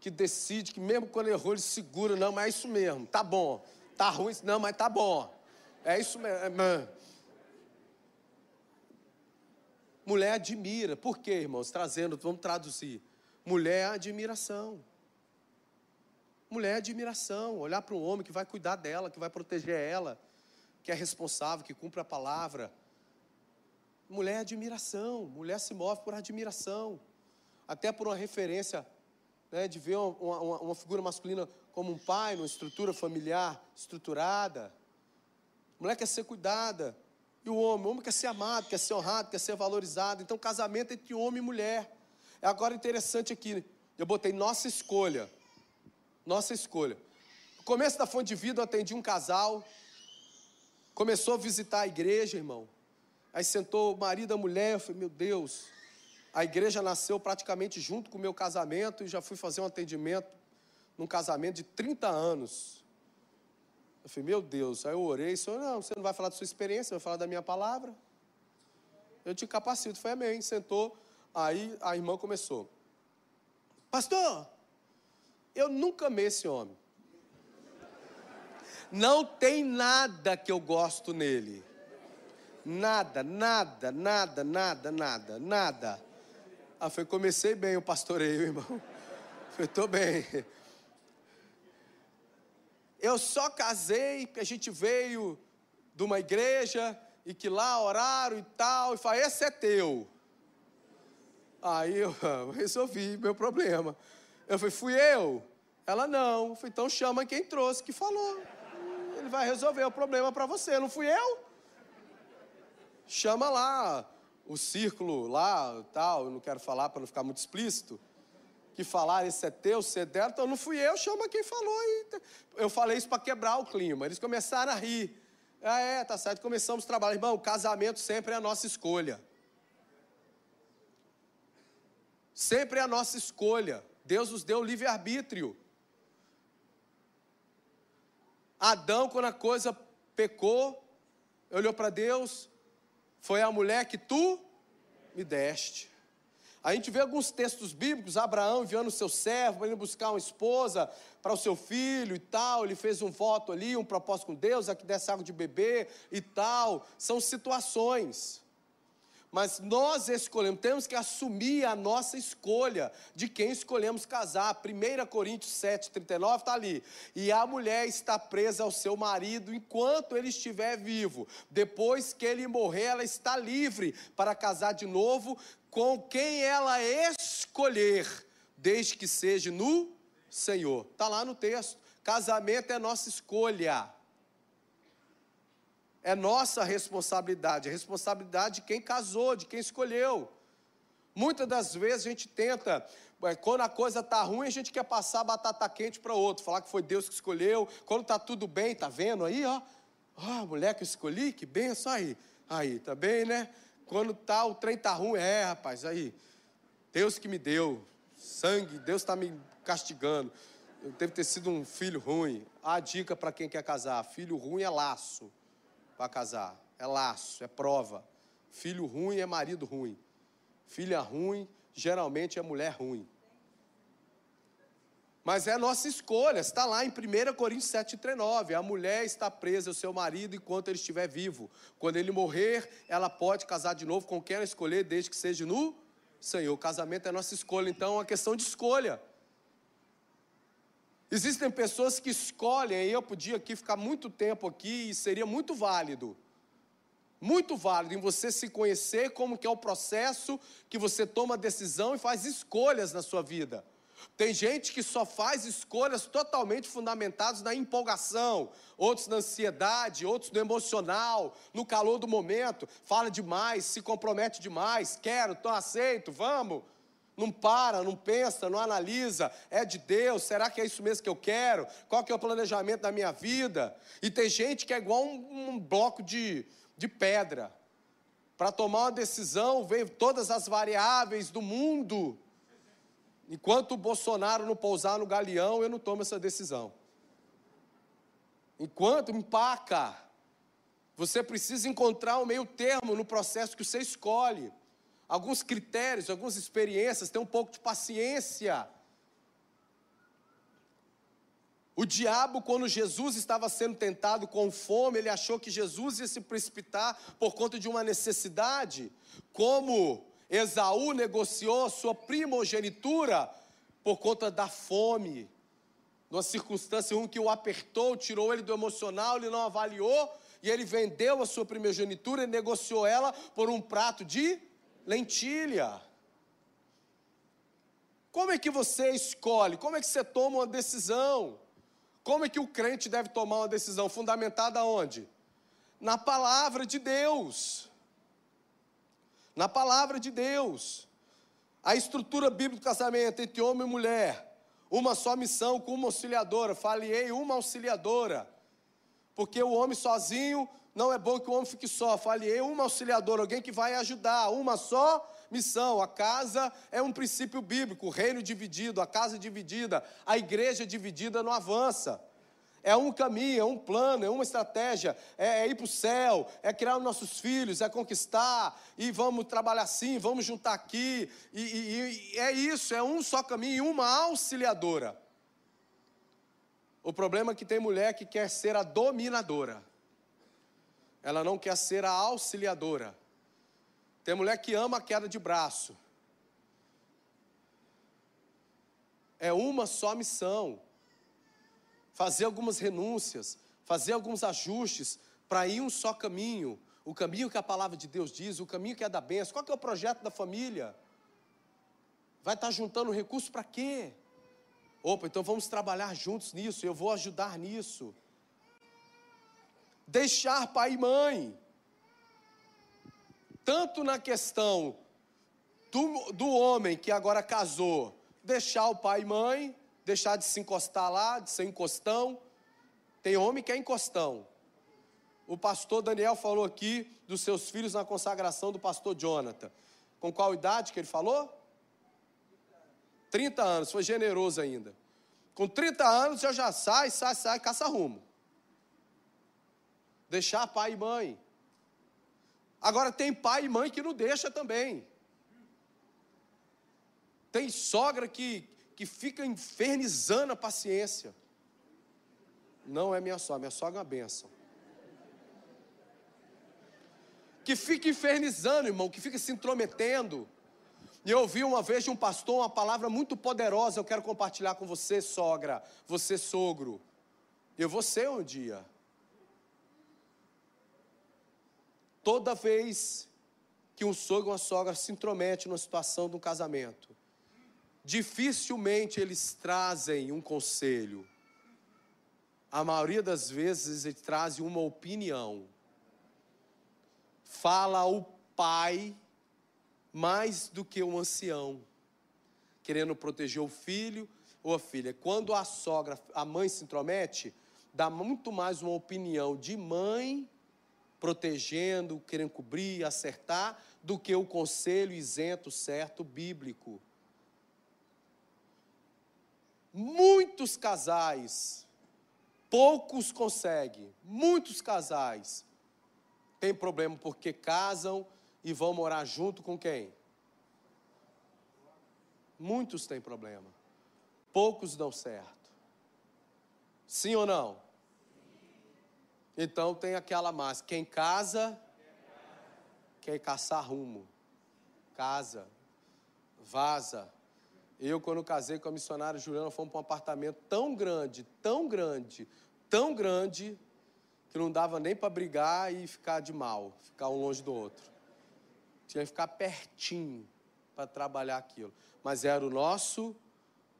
Que decide que mesmo quando errou, ele segura, não, mas é isso mesmo, tá bom. Tá ruim, não, mas tá bom. É isso mesmo. É, Mulher admira. Por quê, irmãos? Trazendo, vamos traduzir. Mulher admiração. Mulher admiração. Olhar para um homem que vai cuidar dela, que vai proteger ela, que é responsável, que cumpre a palavra. Mulher admiração. Mulher se move por admiração. Até por uma referência né, de ver uma, uma, uma figura masculina como um pai, numa estrutura familiar estruturada. Mulher quer ser cuidada. E o homem, o homem quer ser amado, quer ser honrado, quer ser valorizado. Então, casamento entre homem e mulher. É agora interessante aqui, eu botei nossa escolha. Nossa escolha. No começo da fonte de vida, eu atendi um casal. Começou a visitar a igreja, irmão. Aí sentou o marido e a mulher. Eu falei, meu Deus. A igreja nasceu praticamente junto com o meu casamento. E já fui fazer um atendimento num casamento de 30 anos. Eu falei, meu Deus. Aí eu orei. Senhor, não, você não vai falar da sua experiência, vai falar da minha palavra. Eu te capacito. Foi amém. Sentou. Aí a irmã começou. Pastor, eu nunca amei esse homem. Não tem nada que eu gosto nele. Nada, nada, nada, nada, nada, nada. Ah, foi, comecei bem o pastoreio, irmão. Foi, tô bem. Eu só casei porque a gente veio de uma igreja e que lá oraram e tal, e falei, esse é teu. Aí eu resolvi meu problema. Eu falei, fui eu? Ela não. Eu falei, então chama quem trouxe, que falou. Ele vai resolver o problema para você, não fui eu? Chama lá o círculo lá, tal, eu não quero falar para não ficar muito explícito. Que falar, esse é teu, esse é dela, então não fui eu, chama quem falou. Eu falei isso para quebrar o clima. Eles começaram a rir. Ah, é, tá certo, começamos a trabalhar. Irmão, casamento sempre é a nossa escolha. Sempre é a nossa escolha. Deus nos deu livre-arbítrio. Adão, quando a coisa pecou, olhou para Deus, foi a mulher que tu me deste. A gente vê alguns textos bíblicos, Abraão enviando o seu servo para ir buscar uma esposa para o seu filho e tal, ele fez um voto ali, um propósito com Deus, aqui desse água de beber e tal. São situações. Mas nós escolhemos, temos que assumir a nossa escolha de quem escolhemos casar. 1 Coríntios 7, 39 está ali. E a mulher está presa ao seu marido enquanto ele estiver vivo. Depois que ele morrer, ela está livre para casar de novo com quem ela escolher, desde que seja no Senhor. Está lá no texto. Casamento é nossa escolha. É nossa responsabilidade, a responsabilidade de quem casou, de quem escolheu. Muitas das vezes a gente tenta, é, quando a coisa está ruim, a gente quer passar batata quente para outro, falar que foi Deus que escolheu. Quando está tudo bem, tá vendo aí, ó? Ó, a mulher que eu escolhi, que benção aí. Aí, tá bem, né? Quando tá, o trem tá ruim, é, rapaz, aí. Deus que me deu sangue, Deus está me castigando. Eu devo ter sido um filho ruim. A dica para quem quer casar: filho ruim é laço para casar. É laço, é prova. Filho ruim é marido ruim. Filha ruim, geralmente é mulher ruim. Mas é nossa escolha, está lá em 1 Coríntios 7,39. A mulher está presa ao seu marido enquanto ele estiver vivo. Quando ele morrer, ela pode casar de novo com quem ela escolher, desde que seja no Senhor. O casamento é nossa escolha, então é uma questão de escolha. Existem pessoas que escolhem, e eu podia aqui ficar muito tempo aqui e seria muito válido. Muito válido em você se conhecer como que é o processo que você toma decisão e faz escolhas na sua vida. Tem gente que só faz escolhas totalmente fundamentadas na empolgação, outros na ansiedade, outros no emocional, no calor do momento, fala demais, se compromete demais, quero, então aceito, vamos não para, não pensa, não analisa, é de Deus, será que é isso mesmo que eu quero? Qual que é o planejamento da minha vida? E tem gente que é igual um, um bloco de, de pedra. Para tomar uma decisão, vem todas as variáveis do mundo. Enquanto o Bolsonaro não pousar no galeão, eu não tomo essa decisão. Enquanto empaca, você precisa encontrar o meio termo no processo que você escolhe alguns critérios, algumas experiências, ter um pouco de paciência. O diabo, quando Jesus estava sendo tentado com fome, ele achou que Jesus ia se precipitar por conta de uma necessidade, como Esaú negociou sua primogenitura por conta da fome, numa circunstância em que o apertou, tirou ele do emocional, ele não avaliou, e ele vendeu a sua primogenitura e negociou ela por um prato de lentilha. Como é que você escolhe? Como é que você toma uma decisão? Como é que o crente deve tomar uma decisão fundamentada onde? Na palavra de Deus. Na palavra de Deus. A estrutura bíblica do casamento entre homem e mulher, uma só missão com uma auxiliadora. Falei uma auxiliadora. Porque o homem sozinho não é bom que o homem fique só. Falei uma auxiliadora, alguém que vai ajudar, uma só missão. A casa é um princípio bíblico, o reino dividido, a casa dividida, a igreja dividida não avança. É um caminho, é um plano, é uma estratégia, é, é ir para o céu, é criar os nossos filhos, é conquistar, e vamos trabalhar assim, vamos juntar aqui, e, e, e é isso, é um só caminho, uma auxiliadora. O problema é que tem mulher que quer ser a dominadora, ela não quer ser a auxiliadora. Tem mulher que ama a queda de braço. É uma só missão fazer algumas renúncias, fazer alguns ajustes para ir um só caminho, o caminho que a palavra de Deus diz, o caminho que é da bênção. Qual que é o projeto da família? Vai estar juntando recurso para quê? Opa, então vamos trabalhar juntos nisso, eu vou ajudar nisso. Deixar pai e mãe. Tanto na questão do, do homem que agora casou, deixar o pai e mãe, deixar de se encostar lá, de ser encostão. Tem homem que é encostão. O pastor Daniel falou aqui dos seus filhos na consagração do pastor Jonathan. Com qual idade que ele falou? 30 anos, foi generoso ainda. Com 30 anos eu já sai, sai, sai, caça rumo. Deixar pai e mãe. Agora tem pai e mãe que não deixa também. Tem sogra que que fica infernizando a paciência. Não é minha sogra, minha sogra é uma bênção. Que fica infernizando, irmão, que fica se intrometendo. E eu ouvi uma vez de um pastor uma palavra muito poderosa, eu quero compartilhar com você, sogra, você, sogro. Eu vou ser um dia. Toda vez que um sogro ou uma sogra se intromete numa situação de um casamento, dificilmente eles trazem um conselho. A maioria das vezes eles trazem uma opinião. Fala o pai mais do que o ancião, querendo proteger o filho ou a filha. Quando a sogra, a mãe se intromete, dá muito mais uma opinião de mãe protegendo, querendo cobrir, acertar, do que o conselho isento, certo, bíblico. Muitos casais, poucos conseguem, muitos casais têm problema porque casam e vão morar junto com quem? Muitos têm problema, poucos dão certo. Sim ou não? Então tem aquela massa: quem casa, quer caçar rumo, casa, vaza eu, quando casei com a missionária Juliana, fomos para um apartamento tão grande, tão grande, tão grande, que não dava nem para brigar e ficar de mal, ficar um longe do outro. Tinha que ficar pertinho para trabalhar aquilo. Mas era o nosso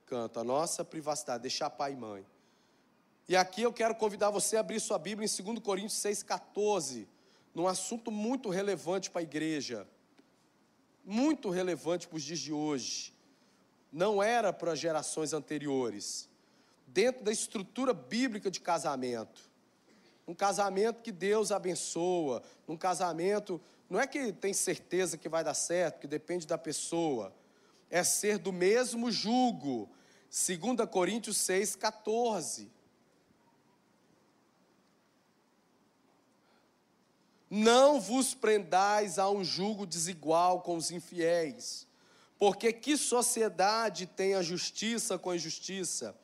canto, a nossa privacidade, deixar pai e mãe. E aqui eu quero convidar você a abrir sua Bíblia em 2 Coríntios 6,14, num assunto muito relevante para a igreja, muito relevante para os dias de hoje não era para gerações anteriores. Dentro da estrutura bíblica de casamento. Um casamento que Deus abençoa, um casamento, não é que tem certeza que vai dar certo, que depende da pessoa. É ser do mesmo jugo. 2 Coríntios 6, 14. Não vos prendais a um jugo desigual com os infiéis porque que sociedade tem a justiça com a injustiça?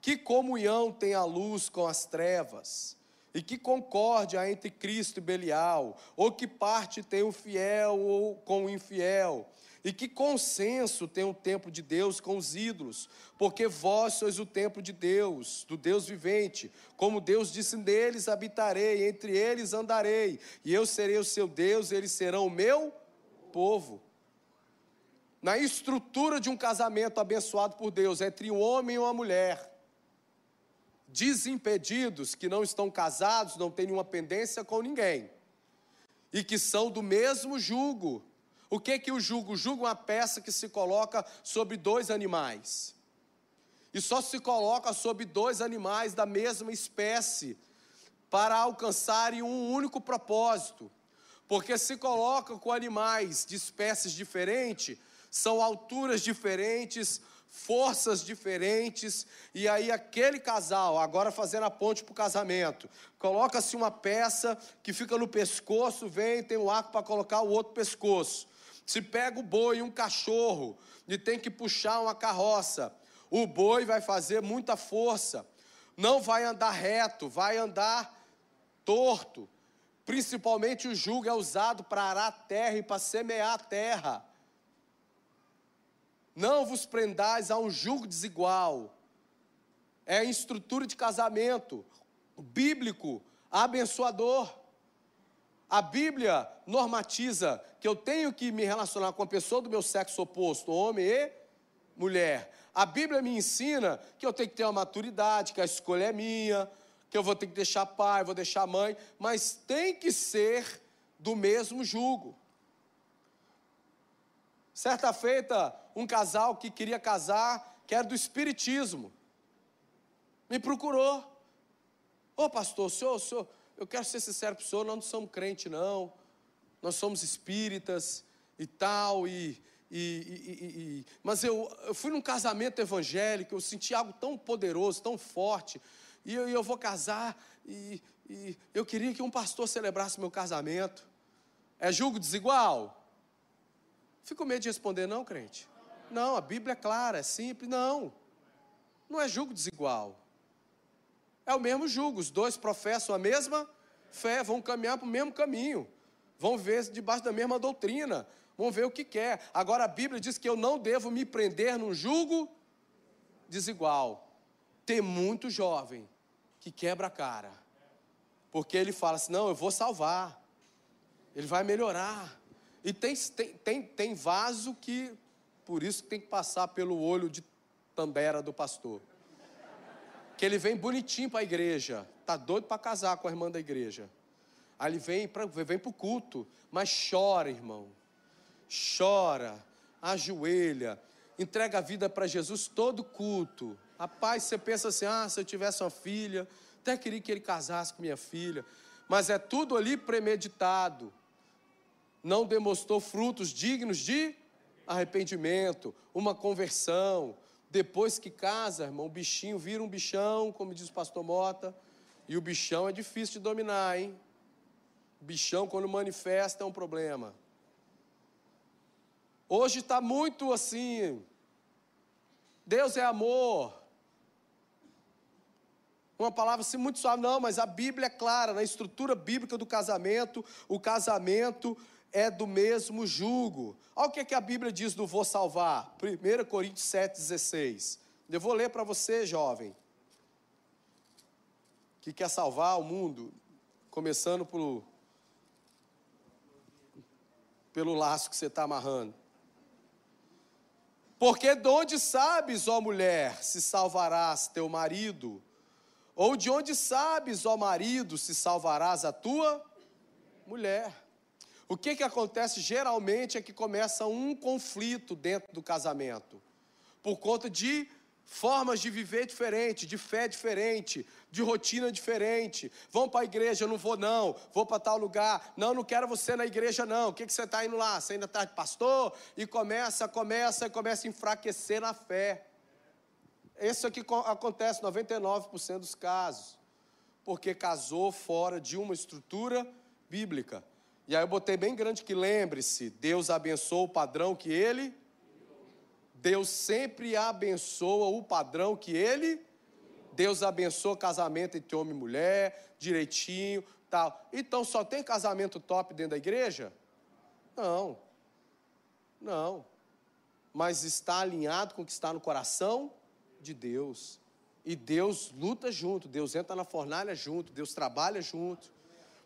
Que comunhão tem a luz com as trevas? E que concórdia entre Cristo e Belial? Ou que parte tem o fiel ou com o infiel? E que consenso tem o templo de Deus com os ídolos? Porque vós sois o templo de Deus, do Deus vivente. Como Deus disse neles habitarei, entre eles andarei, e eu serei o seu Deus, eles serão o meu povo na estrutura de um casamento abençoado por Deus entre um homem e uma mulher. desimpedidos, que não estão casados, não têm nenhuma pendência com ninguém, e que são do mesmo jugo. O que que o jugo? O jugo é uma peça que se coloca sobre dois animais. E só se coloca sobre dois animais da mesma espécie para alcançarem um único propósito. Porque se coloca com animais de espécies diferentes, são alturas diferentes, forças diferentes, e aí aquele casal, agora fazendo a ponte para o casamento, coloca-se uma peça que fica no pescoço, vem, tem um arco para colocar o outro pescoço. Se pega o boi um cachorro e tem que puxar uma carroça, o boi vai fazer muita força, não vai andar reto, vai andar torto. Principalmente o jugo é usado para arar a terra e para semear a terra. Não vos prendais a um jugo desigual. É a estrutura de casamento bíblico, abençoador. A Bíblia normatiza que eu tenho que me relacionar com a pessoa do meu sexo oposto, homem e mulher. A Bíblia me ensina que eu tenho que ter uma maturidade, que a escolha é minha, que eu vou ter que deixar pai, vou deixar mãe, mas tem que ser do mesmo jugo. Certa feita, um casal que queria casar, que era do espiritismo, me procurou. Ô pastor, o senhor, senhor, eu quero ser sincero para o senhor, nós não somos crente não, nós somos espíritas e tal, e, e, e, e, mas eu, eu fui num casamento evangélico, eu senti algo tão poderoso, tão forte, e eu, eu vou casar, e eu queria que um pastor celebrasse meu casamento. É julgo desigual? Fico medo de responder, não, crente. Não, a Bíblia é clara, é simples. Não, não é julgo desigual. É o mesmo julgo. Os dois professam a mesma fé, vão caminhar para o mesmo caminho, vão ver debaixo da mesma doutrina, vão ver o que quer. Agora a Bíblia diz que eu não devo me prender num julgo desigual. Tem muito jovem que quebra a cara, porque ele fala assim: não, eu vou salvar, ele vai melhorar. E tem, tem, tem, vaso que, por isso, tem que passar pelo olho de tambera do pastor. Que ele vem bonitinho para a igreja, tá doido para casar com a irmã da igreja. Aí ele vem para vem o culto, mas chora, irmão. Chora, ajoelha, entrega a vida para Jesus todo culto. Rapaz, você pensa assim: ah, se eu tivesse uma filha, até queria que ele casasse com minha filha. Mas é tudo ali premeditado. Não demonstrou frutos dignos de arrependimento, uma conversão. Depois que casa, irmão, o bichinho vira um bichão, como diz o pastor Mota. E o bichão é difícil de dominar, hein? O bichão, quando manifesta, é um problema. Hoje está muito assim. Deus é amor uma palavra assim muito suave, não, mas a Bíblia é clara, na estrutura bíblica do casamento, o casamento é do mesmo jugo. Olha o que, é que a Bíblia diz do vou salvar, 1 Coríntios 7,16. Eu vou ler para você, jovem, que quer salvar o mundo, começando pelo, pelo laço que você está amarrando. Porque de onde sabes, ó mulher, se salvarás teu marido? Ou de onde sabes, ó marido, se salvarás a tua mulher? O que, que acontece geralmente é que começa um conflito dentro do casamento, por conta de formas de viver diferente, de fé diferente, de rotina diferente. Vão para a igreja, não vou não, vou para tal lugar. Não, não quero você na igreja não. O que, que você está indo lá? Você ainda está de pastor? E começa, começa, começa a enfraquecer na fé. Isso aqui acontece 99% dos casos, porque casou fora de uma estrutura bíblica. E aí eu botei bem grande que lembre-se, Deus abençoa o padrão que ele Deus sempre abençoa o padrão que ele Deus abençoa casamento entre homem e mulher, direitinho, tal. Então só tem casamento top dentro da igreja? Não. Não. Mas está alinhado com o que está no coração de Deus. E Deus luta junto, Deus entra na fornalha junto, Deus trabalha junto.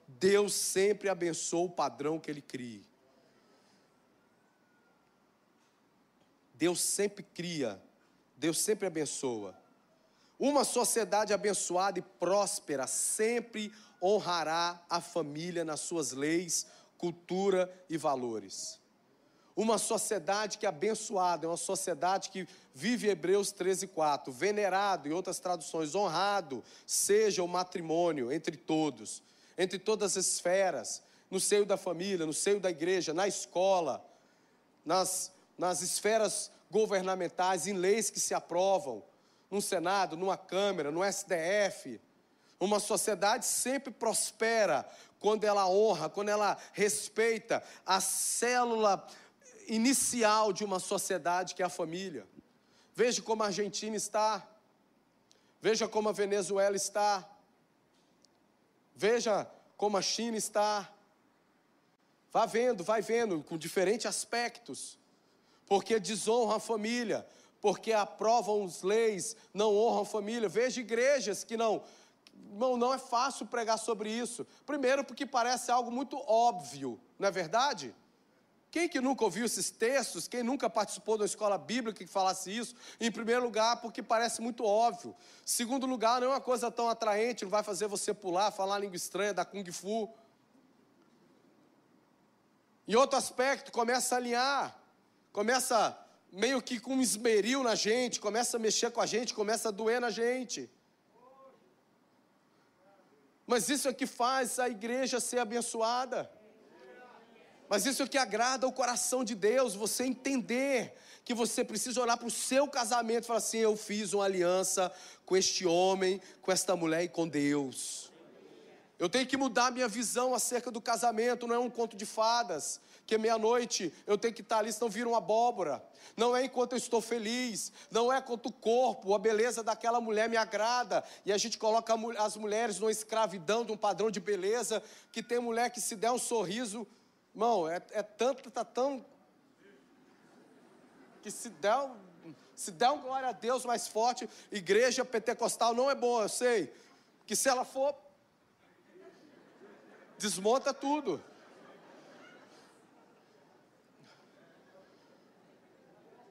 Deus sempre abençoa o padrão que Ele cria. Deus sempre cria, Deus sempre abençoa. Uma sociedade abençoada e próspera sempre honrará a família nas suas leis, cultura e valores. Uma sociedade que é abençoada, é uma sociedade que vive Hebreus 13, 4. Venerado, em outras traduções, honrado seja o matrimônio entre todos, entre todas as esferas, no seio da família, no seio da igreja, na escola, nas, nas esferas governamentais, em leis que se aprovam, no Senado, numa Câmara, no STF. Uma sociedade sempre prospera quando ela honra, quando ela respeita a célula inicial de uma sociedade que é a família. Veja como a Argentina está. Veja como a Venezuela está. Veja como a China está. Vá vendo, vai vendo, com diferentes aspectos. Porque desonra a família, porque aprovam as leis, não honram a família. Veja igrejas que não. Não, não é fácil pregar sobre isso. Primeiro, porque parece algo muito óbvio, não é verdade? Quem que nunca ouviu esses textos? Quem nunca participou da escola bíblica que falasse isso? Em primeiro lugar, porque parece muito óbvio. Segundo lugar, não é uma coisa tão atraente, não vai fazer você pular, falar língua estranha, dar kung fu. Em outro aspecto, começa a alinhar, começa meio que com um esmeril na gente, começa a mexer com a gente, começa a doer na gente. Mas isso é que faz a igreja ser abençoada. Mas isso é que agrada o coração de Deus, você entender que você precisa olhar para o seu casamento e falar assim: eu fiz uma aliança com este homem, com esta mulher e com Deus. Eu tenho que mudar minha visão acerca do casamento, não é um conto de fadas, que meia-noite eu tenho que estar ali, senão vira uma abóbora. Não é enquanto eu estou feliz, não é quanto o corpo, a beleza daquela mulher me agrada, e a gente coloca as mulheres numa escravidão de um padrão de beleza, que tem mulher que se der um sorriso, Irmão, é, é tanto, está tão. Que se der, se der um glória a Deus mais forte, igreja pentecostal não é bom, eu sei. Que se ela for. Desmonta tudo.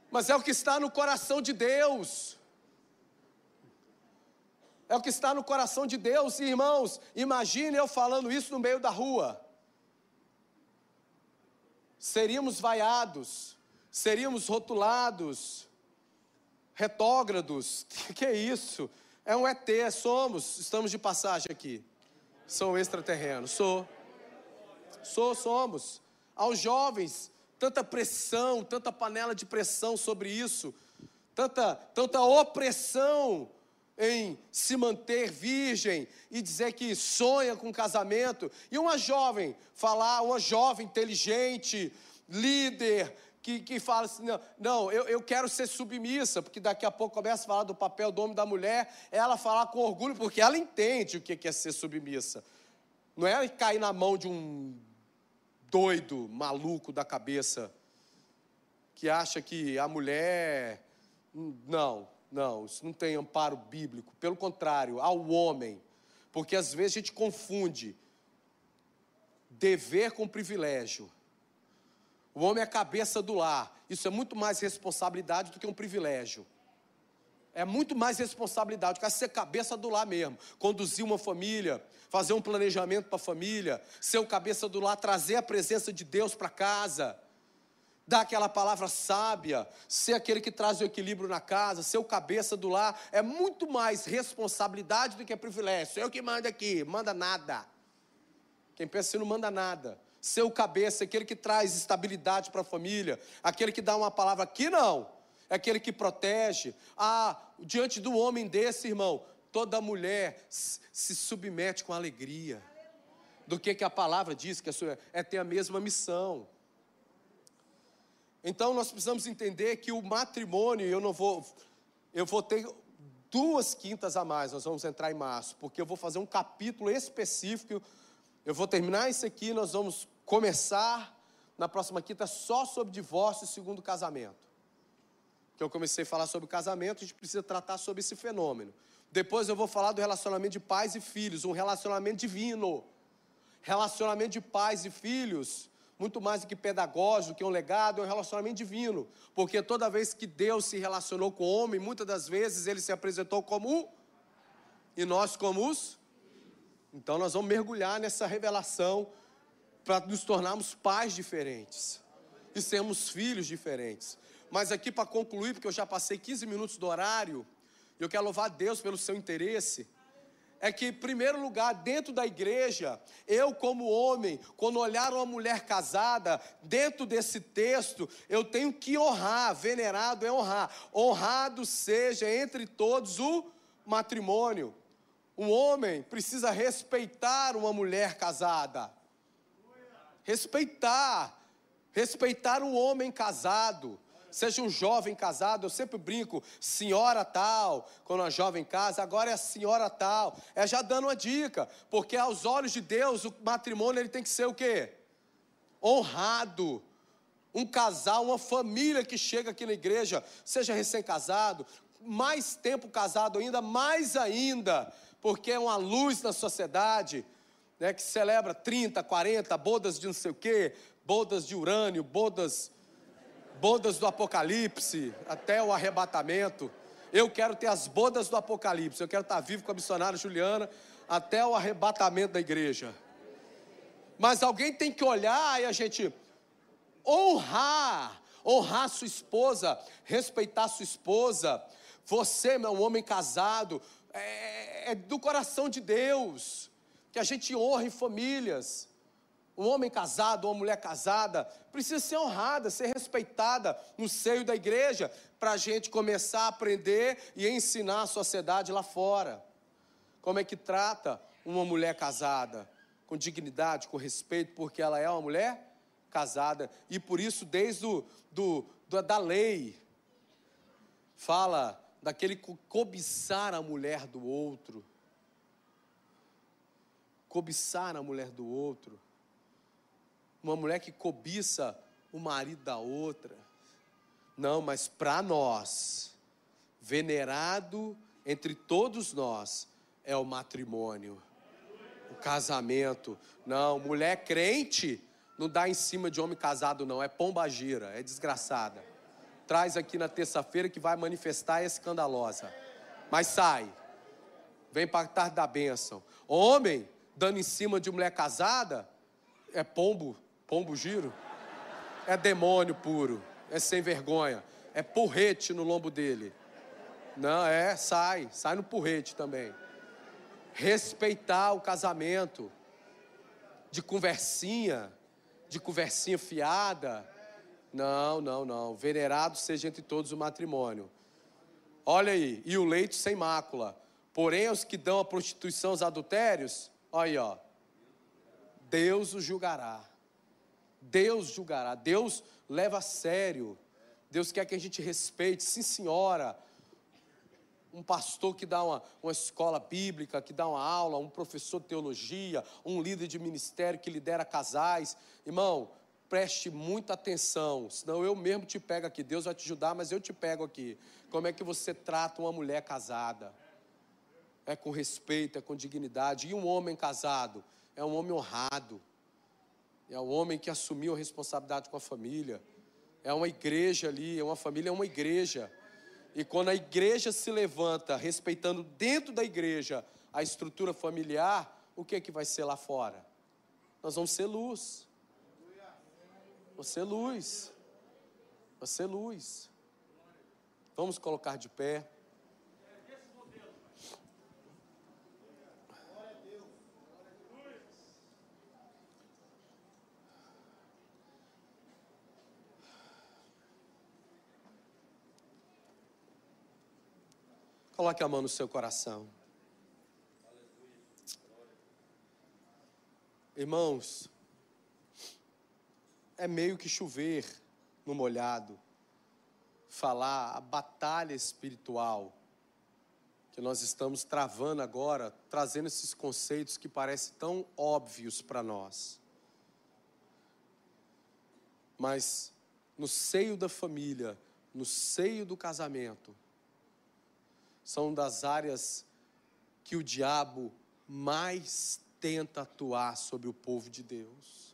Mas é o que está no coração de Deus. É o que está no coração de Deus, irmãos. Imagine eu falando isso no meio da rua seríamos vaiados, seríamos rotulados, retógrados. Que é isso? É um ET, somos, estamos de passagem aqui. Sou extraterreno, sou. Sou, somos. Aos jovens, tanta pressão, tanta panela de pressão sobre isso, tanta, tanta opressão em se manter virgem e dizer que sonha com casamento, e uma jovem falar, uma jovem inteligente, líder, que, que fala assim: não, não eu, eu quero ser submissa, porque daqui a pouco começa a falar do papel do homem e da mulher, ela falar com orgulho, porque ela entende o que é ser submissa. Não é cair na mão de um doido, maluco da cabeça, que acha que a mulher. Não, não, isso não tem amparo bíblico. Pelo contrário, ao homem. Porque às vezes a gente confunde dever com privilégio. O homem é a cabeça do lar. Isso é muito mais responsabilidade do que um privilégio. É muito mais responsabilidade, quer ser cabeça do lar mesmo. Conduzir uma família, fazer um planejamento para a família, ser o cabeça do lar, trazer a presença de Deus para casa dar aquela palavra sábia, ser aquele que traz o equilíbrio na casa, ser o cabeça do lar, é muito mais responsabilidade do que privilégio. Eu que mando aqui, manda nada. Quem pensa assim não manda nada. Ser o cabeça, aquele que traz estabilidade para a família, aquele que dá uma palavra aqui não, é aquele que protege. Ah, diante do homem desse, irmão, toda mulher se submete com alegria. Do que, que a palavra diz, que é ter a mesma missão. Então nós precisamos entender que o matrimônio, eu não vou, eu vou ter duas quintas a mais, nós vamos entrar em março, porque eu vou fazer um capítulo específico. Eu vou terminar isso aqui, nós vamos começar na próxima quinta só sobre divórcio e segundo casamento. Que eu comecei a falar sobre casamento, a gente precisa tratar sobre esse fenômeno. Depois eu vou falar do relacionamento de pais e filhos, um relacionamento divino. Relacionamento de pais e filhos muito mais do que pedagógico, que um legado, é um relacionamento divino. Porque toda vez que Deus se relacionou com o homem, muitas das vezes ele se apresentou como e nós como os. Então nós vamos mergulhar nessa revelação para nos tornarmos pais diferentes e sermos filhos diferentes. Mas aqui para concluir, porque eu já passei 15 minutos do horário, eu quero louvar Deus pelo seu interesse é que, em primeiro lugar, dentro da igreja, eu, como homem, quando olhar uma mulher casada, dentro desse texto, eu tenho que honrar, venerado é honrar. Honrado seja entre todos o matrimônio. Um homem precisa respeitar uma mulher casada. Respeitar. Respeitar um homem casado seja um jovem casado, eu sempre brinco, senhora tal, quando a jovem casa, agora é a senhora tal. É já dando uma dica, porque aos olhos de Deus, o matrimônio ele tem que ser o quê? Honrado. Um casal, uma família que chega aqui na igreja, seja recém-casado, mais tempo casado ainda, mais ainda, porque é uma luz na sociedade, né, que celebra 30, 40 bodas de não sei o quê, bodas de urânio, bodas bodas do Apocalipse, até o arrebatamento. Eu quero ter as bodas do Apocalipse. Eu quero estar vivo com a missionária Juliana até o arrebatamento da igreja. Mas alguém tem que olhar e a gente honrar, honrar sua esposa, respeitar sua esposa. Você, meu homem casado, é, é do coração de Deus. Que a gente honre famílias. Um homem casado, uma mulher casada, precisa ser honrada, ser respeitada no seio da igreja, para a gente começar a aprender e ensinar a sociedade lá fora. Como é que trata uma mulher casada? Com dignidade, com respeito, porque ela é uma mulher casada. E por isso, desde o, do, do, da lei, fala daquele cobiçar a mulher do outro. Cobiçar a mulher do outro uma mulher que cobiça o marido da outra. Não, mas para nós, venerado entre todos nós, é o matrimônio, o casamento. Não, mulher crente não dá em cima de homem casado, não, é pombagira, é desgraçada. Traz aqui na terça-feira que vai manifestar é escandalosa. Mas sai, vem para a tarde da bênção. Homem dando em cima de mulher casada, é pombo Pombo giro? É demônio puro, é sem vergonha, é porrete no lombo dele. Não, é, sai, sai no porrete também. Respeitar o casamento, de conversinha, de conversinha fiada. Não, não, não. Venerado seja entre todos o matrimônio. Olha aí, e o leito sem mácula. Porém, os que dão a prostituição aos adultérios, olha aí, ó. Deus os julgará. Deus julgará, Deus leva a sério, Deus quer que a gente respeite, sim senhora. Um pastor que dá uma, uma escola bíblica, que dá uma aula, um professor de teologia, um líder de ministério que lidera casais. Irmão, preste muita atenção, senão eu mesmo te pego aqui. Deus vai te ajudar, mas eu te pego aqui. Como é que você trata uma mulher casada? É com respeito, é com dignidade. E um homem casado? É um homem honrado é o homem que assumiu a responsabilidade com a família. É uma igreja ali, é uma família, é uma igreja. E quando a igreja se levanta, respeitando dentro da igreja a estrutura familiar, o que é que vai ser lá fora? Nós vamos ser luz. Você é luz. Você é luz. Vamos colocar de pé. Coloque a mão no seu coração. Irmãos, é meio que chover no molhado, falar a batalha espiritual que nós estamos travando agora, trazendo esses conceitos que parecem tão óbvios para nós. Mas no seio da família, no seio do casamento, são das áreas que o diabo mais tenta atuar sobre o povo de Deus.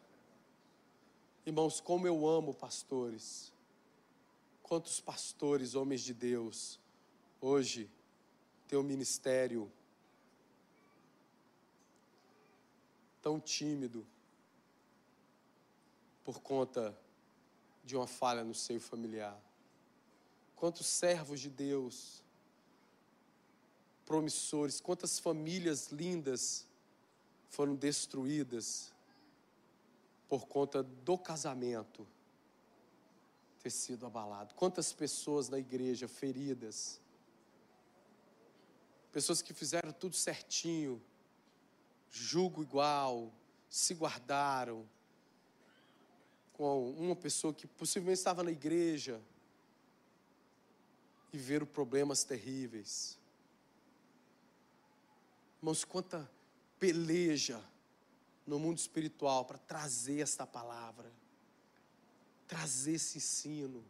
Irmãos, como eu amo pastores. Quantos pastores, homens de Deus, hoje têm um ministério tão tímido por conta de uma falha no seio familiar. Quantos servos de Deus promissores, quantas famílias lindas foram destruídas por conta do casamento ter sido abalado. Quantas pessoas na igreja feridas, pessoas que fizeram tudo certinho, julgo igual, se guardaram com uma pessoa que possivelmente estava na igreja e viram problemas terríveis. Irmãos, quanta peleja no mundo espiritual para trazer esta palavra, trazer esse ensino.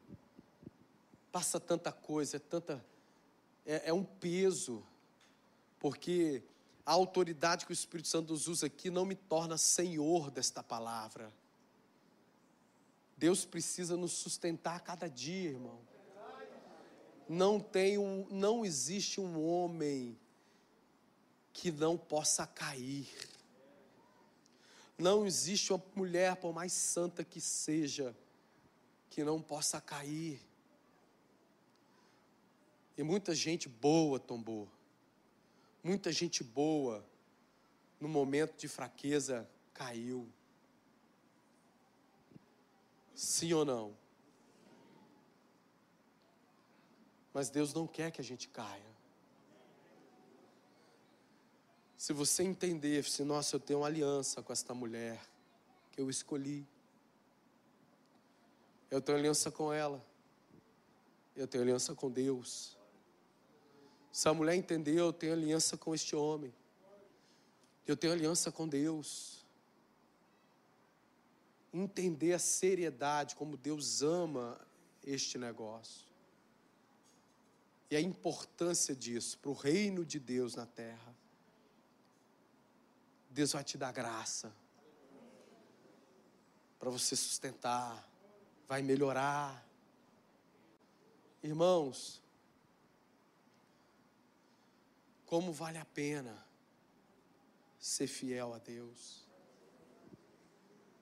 Passa tanta coisa, é tanta. É, é um peso, porque a autoridade que o Espírito Santo nos usa aqui não me torna senhor desta palavra. Deus precisa nos sustentar a cada dia, irmão. Não tem um, não existe um homem que não possa cair. Não existe uma mulher, por mais santa que seja, que não possa cair. E muita gente boa tombou. Muita gente boa, no momento de fraqueza, caiu. Sim ou não? Mas Deus não quer que a gente caia. Se você entender, se nossa, eu tenho uma aliança com esta mulher que eu escolhi. Eu tenho aliança com ela. Eu tenho aliança com Deus. Se a mulher entendeu, eu tenho aliança com este homem. Eu tenho aliança com Deus. Entender a seriedade, como Deus ama este negócio. E a importância disso para o reino de Deus na terra. Deus vai te dar graça para você sustentar, vai melhorar. Irmãos, como vale a pena ser fiel a Deus.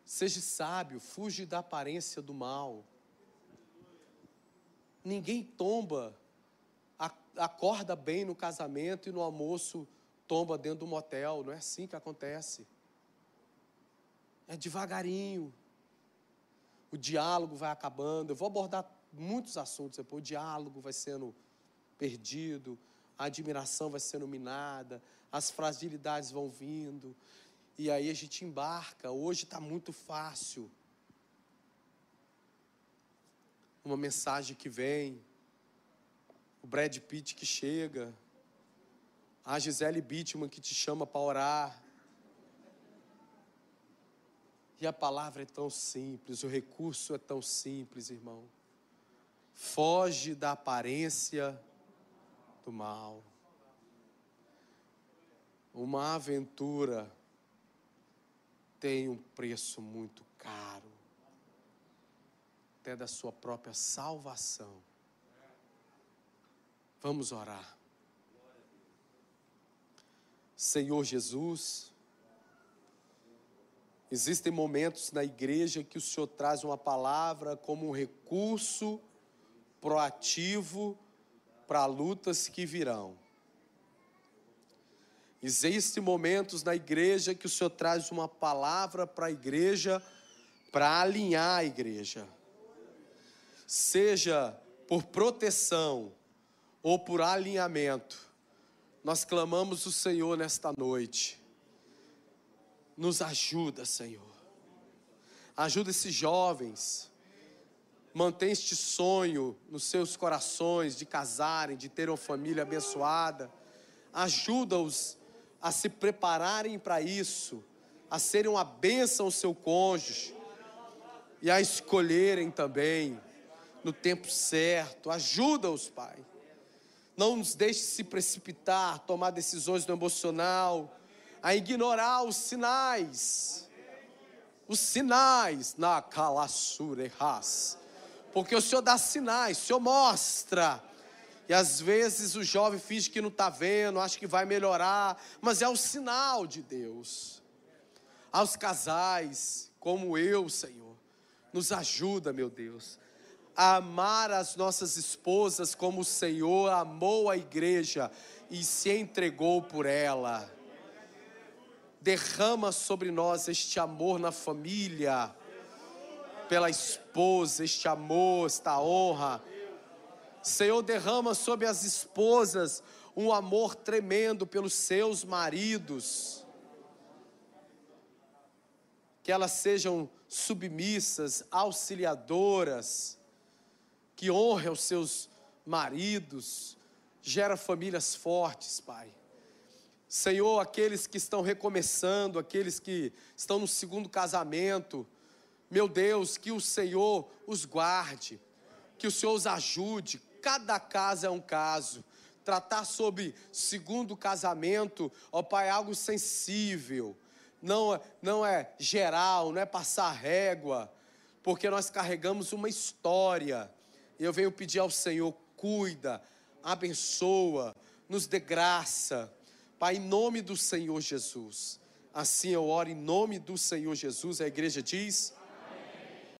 Seja sábio, fuge da aparência do mal. Ninguém tomba, acorda bem no casamento e no almoço tomba dentro do motel. Não é assim que acontece. É devagarinho. O diálogo vai acabando. Eu vou abordar muitos assuntos depois. O diálogo vai sendo perdido, a admiração vai sendo minada, as fragilidades vão vindo. E aí a gente embarca. Hoje está muito fácil. Uma mensagem que vem, o Brad Pitt que chega, a Gisele Bittman que te chama para orar. E a palavra é tão simples, o recurso é tão simples, irmão. Foge da aparência do mal. Uma aventura tem um preço muito caro, até da sua própria salvação. Vamos orar. Senhor Jesus, existem momentos na igreja que o Senhor traz uma palavra como um recurso proativo para lutas que virão. Existem momentos na igreja que o Senhor traz uma palavra para a igreja para alinhar a igreja, seja por proteção ou por alinhamento nós clamamos o Senhor nesta noite. Nos ajuda, Senhor. Ajuda esses jovens. Mantém este sonho nos seus corações de casarem, de ter uma família abençoada. Ajuda-os a se prepararem para isso, a serem uma bênção ao seu cônjuge e a escolherem também no tempo certo. Ajuda-os, Pai não nos deixe se precipitar, tomar decisões no emocional, a ignorar os sinais. os sinais na Kalassurehas. Porque o Senhor dá sinais, o Senhor mostra. E às vezes o jovem finge que não está vendo, acha que vai melhorar, mas é o sinal de Deus. Aos casais, como eu, Senhor, nos ajuda, meu Deus, a amar as nossas esposas como o Senhor amou a igreja e se entregou por ela. Derrama sobre nós este amor na família, pela esposa, este amor, esta honra. Senhor, derrama sobre as esposas um amor tremendo pelos seus maridos. Que elas sejam submissas, auxiliadoras, que honrem os seus maridos, gera famílias fortes, Pai. Senhor, aqueles que estão recomeçando, aqueles que estão no segundo casamento, meu Deus, que o Senhor os guarde, que o Senhor os ajude. Cada caso é um caso. Tratar sobre segundo casamento, ó Pai, é algo sensível. Não, não é geral, não é passar régua, porque nós carregamos uma história. Eu venho pedir ao Senhor, cuida, abençoa, nos dê graça. Pai, em nome do Senhor Jesus. Assim eu oro em nome do Senhor Jesus. A igreja diz.